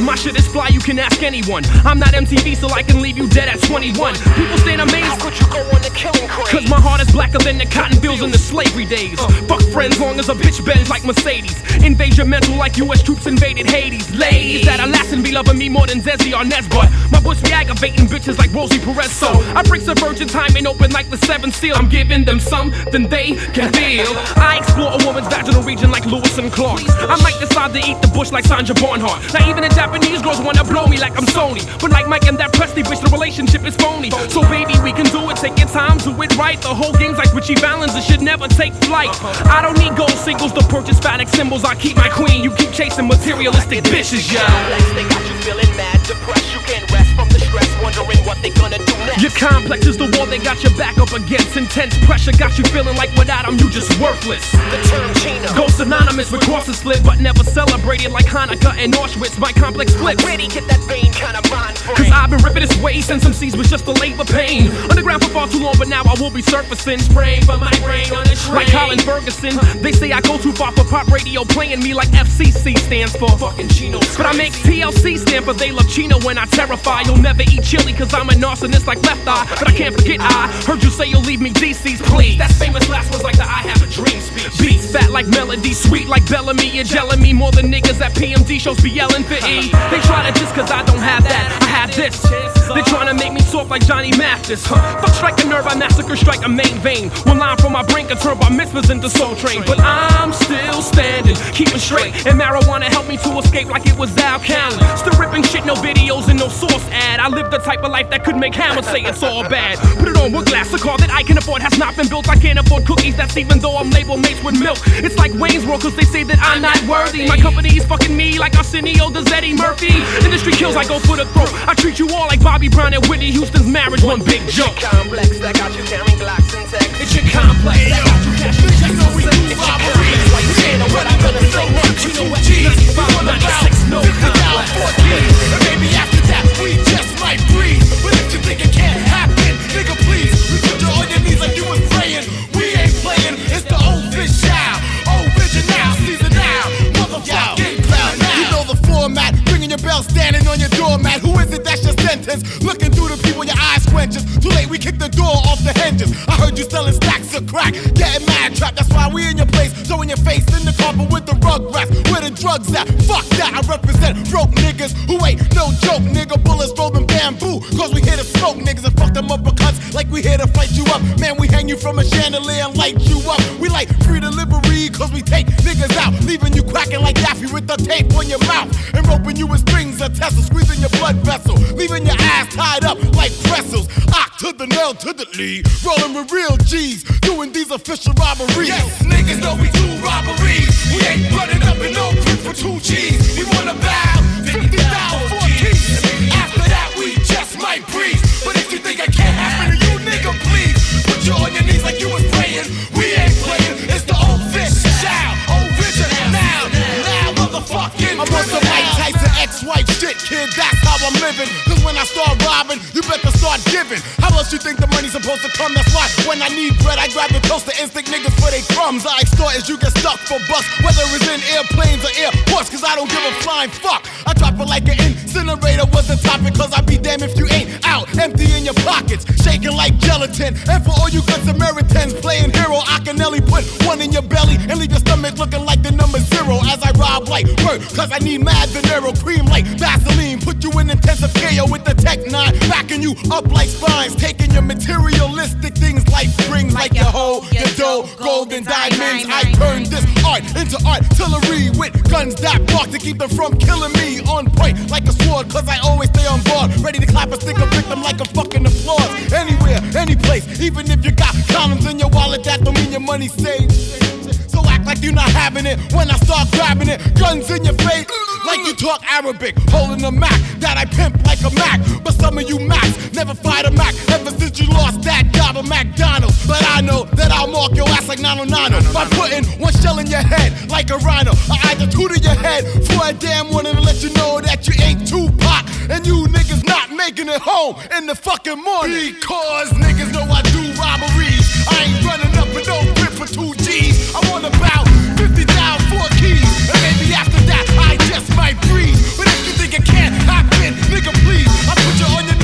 My shit is fly, you can ask anyone. I'm not MTV, so I can leave you dead at 21. People stand amazed. How could you go on the killing craze? Cause my heart is blacker than the cotton fields in the slavery days. Uh. Fuck friends, long as a bitch bends like Mercedes. Invade your mental like US troops invaded Haiti. Ladies that are lasting be loving me more than Desi or Nesbut. My bush be aggravating bitches like Rosie Perez. So I bring subvergent time and open like the seventh seal. I'm giving them something they can feel. I explore a woman's vaginal region like Lewis and Clark. I might decide to eat the bush like Sandra Bernhard. Now even the Japanese girls wanna blow me like I'm Sony. But like Mike and that Presley bitch, the relationship is phony. So baby, we can do it. Take your time, do it right. The whole game's like Ritchie Valens. It should never take flight. I don't need gold singles to purchase phallic symbols. I keep my queen. You keep chasing materialistic bitches, yo. They got you feeling mad, depressed. You can't rest from the stress, wondering what they gonna do next. Your complex is the wall they got your back up against. Intense pressure got you feeling like without them you just worthless. The term Chino. Ghost anonymous with crosses split, but never celebrated like Hanukkah and Auschwitz. My complex flips. Where'd he get that vein kind of mind frame? Cause I've been ripping this way since some C's was just a labor pain. Underground for far too long, but now I will be surfacing. Spraying for my brain on the train. Like Colin Ferguson. They say I go too far for pop radio, playing me like FCC stands for fucking Chino. But I make TLC stand for they love Chino when I terrify. You'll never eat chili cause I'm a narcissist like left eye. But I can't forget I heard you say you'll leave me DC's, please. That famous last was like the I have a dream speech. Beats fat like melody, sweet like Bellamy. You're me more than niggas at PMD shows be yelling for E. They try to just cause I don't have that. I have this. They trying to make me soft like Johnny Mathis. Huh. Fuck strike a nerve, I massacre, strike a main vein. One line from my brain can turn my mitzvahs into soul train. But I'm still standing, keeping straight. And marijuana helped me to escape like it was Al Callen. Still ripping shit, no videos and no source ad. I live the type of life that could make Hammer say it's all bad. Put it on wood glass, a car that I can afford has not been built. I can't afford cookies, that's even though I'm labeled mates with milk. It's like Wayne's World, cause they say that I'm not worthy. My company's fucking me like Arsenio does Eddie Murphy. Industry kills, I go for the throat. I treat you all like Bobby Brown and Whitney Houston's marriage, one big joke. It's your Complex that got you carrying Glocks and texts. It's your complex that got you cashing checks on sex. It's your complex, like you saying what I'm gonna say. You know what? 95, 96, no complex. Maybe after that we might breathe. But if you think it can't happen, nigga, please. We put you on your knees like you was praying. We ain't playing, it's the old fish vision now, season now. Motherfucking cloud now. You know the format, ringing your bell, standing on your doormat. Who is it that's your sentence? Looking through the people, your eyes squinches. Too late, we kick the door off the hinges. I heard you selling stacks of crack, getting mad trapped. That's why we in your place, throwing your face in the carpet with the rug rats. Where the drugs at? Fuck that, I represent broke niggas who ain't no joke, nigga. Bullets rolling bamboo, cause we here to smoke niggas and fuck them uppercuts like we here to fight you up. Man, we hang you from a chandelier and light you up. We like free delivery, cause we take niggas out, leaving you cracking like Daffy with the tape on your mouth and roping you with strings of Tesla, squeezing your blood vessel, leaving your ass tied up like pretzels. Ock to the nail to the lead, rolling with real G's, doing these official robberies. Yes, niggas know we do robberies. We ain't running up in no for two G's. We wanna bow 50,000 for keys. After we just might breathe. But if you think it can't happen to you, nigga, please put you on your knees like you was praying. We ain't playing, it's the old fish. Shout, old vision, now, now, motherfucking. I'm on some Mike Tyson ex-wife shit, kid. That's I'm living. Cause when I start robbing, you better start given. How else you think the money's supposed to come? That's why when I need bread, I grab the toaster instinct niggas for they crumbs. I extort as you get stuck for bucks, whether it's in airplanes or airports, cause I don't give a flying fuck. I drop it like an incinerator was the topic, cause I be damned if you ain't out. Empty in your pockets, shaking like gelatin. And for all you good Samaritans playing hero, I can only put one in your belly and leave your stomach looking like the number zero as I rob like word, cause I need mad dinero, cream like Vaseline. Put you in intensive care with the Tech 9, backing you up like spines, taking your materialistic things like rings, like, your hoe, your dough, gold and diamonds. I turn this art into artillery with guns that bark to keep them from killing me. On point like a sword, cause I always stay on guard, ready to clap a stick a victim like a fucking applause. Anywhere, any place, even if you got condoms in your wallet, that don't mean your money saved. So act like you're not having it when I start grabbing it. Guns in your face, like you talk Arabic. Holding a Mac that I pimp like a Mac. But some of you Macs never fired a Mac ever since you lost that job at McDonald's. But I know that I'll mark your ass like 909 by putting one shell in your head like a rhino. I either two to your head for a damn one and let you know that you ain't Tupac. And you niggas not making it home in the fucking morning. Because niggas know I do robberies. I ain't running for. I'm on about 50 down, four keys. And maybe after that, I just might breathe. But if you think it can't happen, nigga, please. I put you on your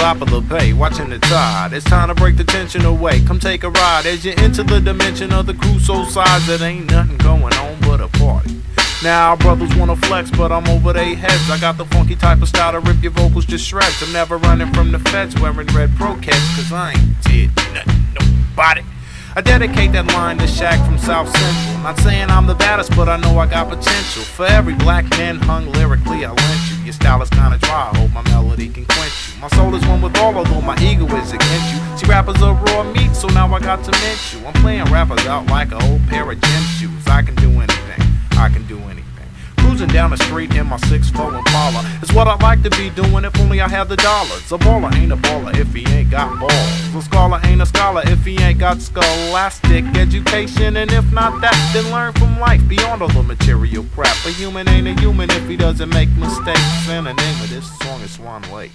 top of the bay, watching the tide. It's time to break the tension away. Come take a ride as you enter the dimension of the crucial size. It ain't nothing going on but a party. Now, our brothers wanna flex, but I'm over their heads. I got the funky type of style to rip your vocals to shreds. I'm never running from the feds wearing red pro cats, cause I ain't did nothing, nobody. I dedicate that line to Shaq from South Central. Not saying I'm the baddest, but I know I got potential. For every black man hung lyrically, I lent you. Your style is kinda dry, I hope my melody can quench you. My soul is one with all, although my ego is against you. See, rappers are raw meat, so now I got to mint you. I'm playing rappers out like a old pair of gym shoes. I can do anything, I can do anything. Cruising down the street in my 6'4 Impala is what I'd like to be doing if only I had the dollars. A baller ain't a baller if he ain't got balls. A scholar ain't a scholar if he ain't got scholastic education. And if not that, then learn from life beyond all the material crap. A human ain't a human if he doesn't make mistakes. And the name of this song is Swan Lake.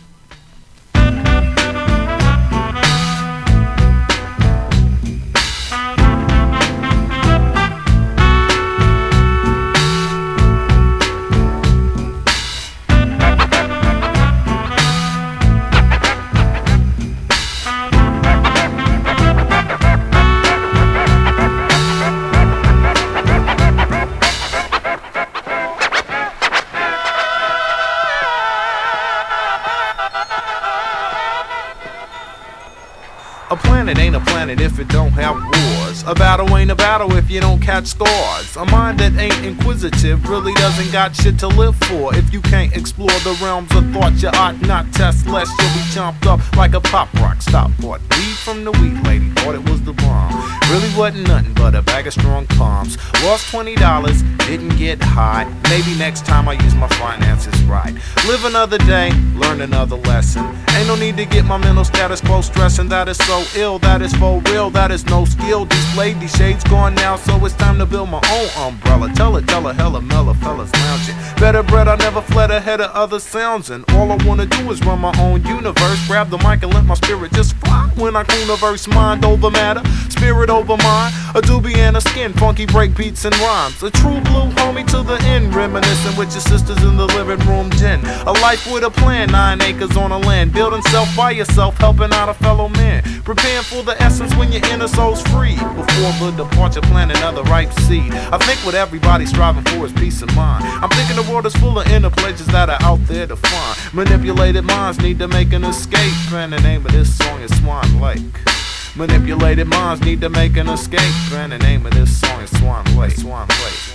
A planet ain't a planet if it don't have A battle ain't a battle if you don't catch scars. A mind that ain't inquisitive really doesn't got shit to live for. If you can't explore the realms of thought, you ought not test, lest you'll be chomped up like a pop rock. Stop bought weed from the weed lady, thought it was the bomb. Really wasn't nothing but a bag of strong palms. Lost twenty dollars, didn't get high. Maybe next time I use my finances right. Live another day, learn another lesson. Ain't no need to get my mental status quo stressing. That is so ill, that is for real, that is no skill displayed. These shades gone now, so it's time to build my own umbrella. Tell it, tell her, hella mellow fellas lounging. Better bread, I never fled ahead of other sounds. And all I wanna do is run my own universe. Grab the mic and let my spirit just fly. When I universe, mind over matter, spirit over mind. A doobie and a skin, funky break beats and rhymes. A true blue homie to the end, reminiscing with your sisters in the living room den. A life with a plan, nine acres on a land. Building self by yourself, helping out a fellow man. Preparing for the essence when your inner soul's free. Before the departure, plant another ripe seed. I think what everybody's striving for is peace of mind. I'm thinking the world is full of inner pleasures that are out there to find. Manipulated minds need to make an escape. And the name of this song is Swan Lake. Manipulated minds need to make an escape. And the name of this song is Swan Lake. Swan Lake. Swan Lake.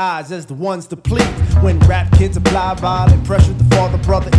eyes as the ones to please. When rap kids apply violent pressure to father, brother,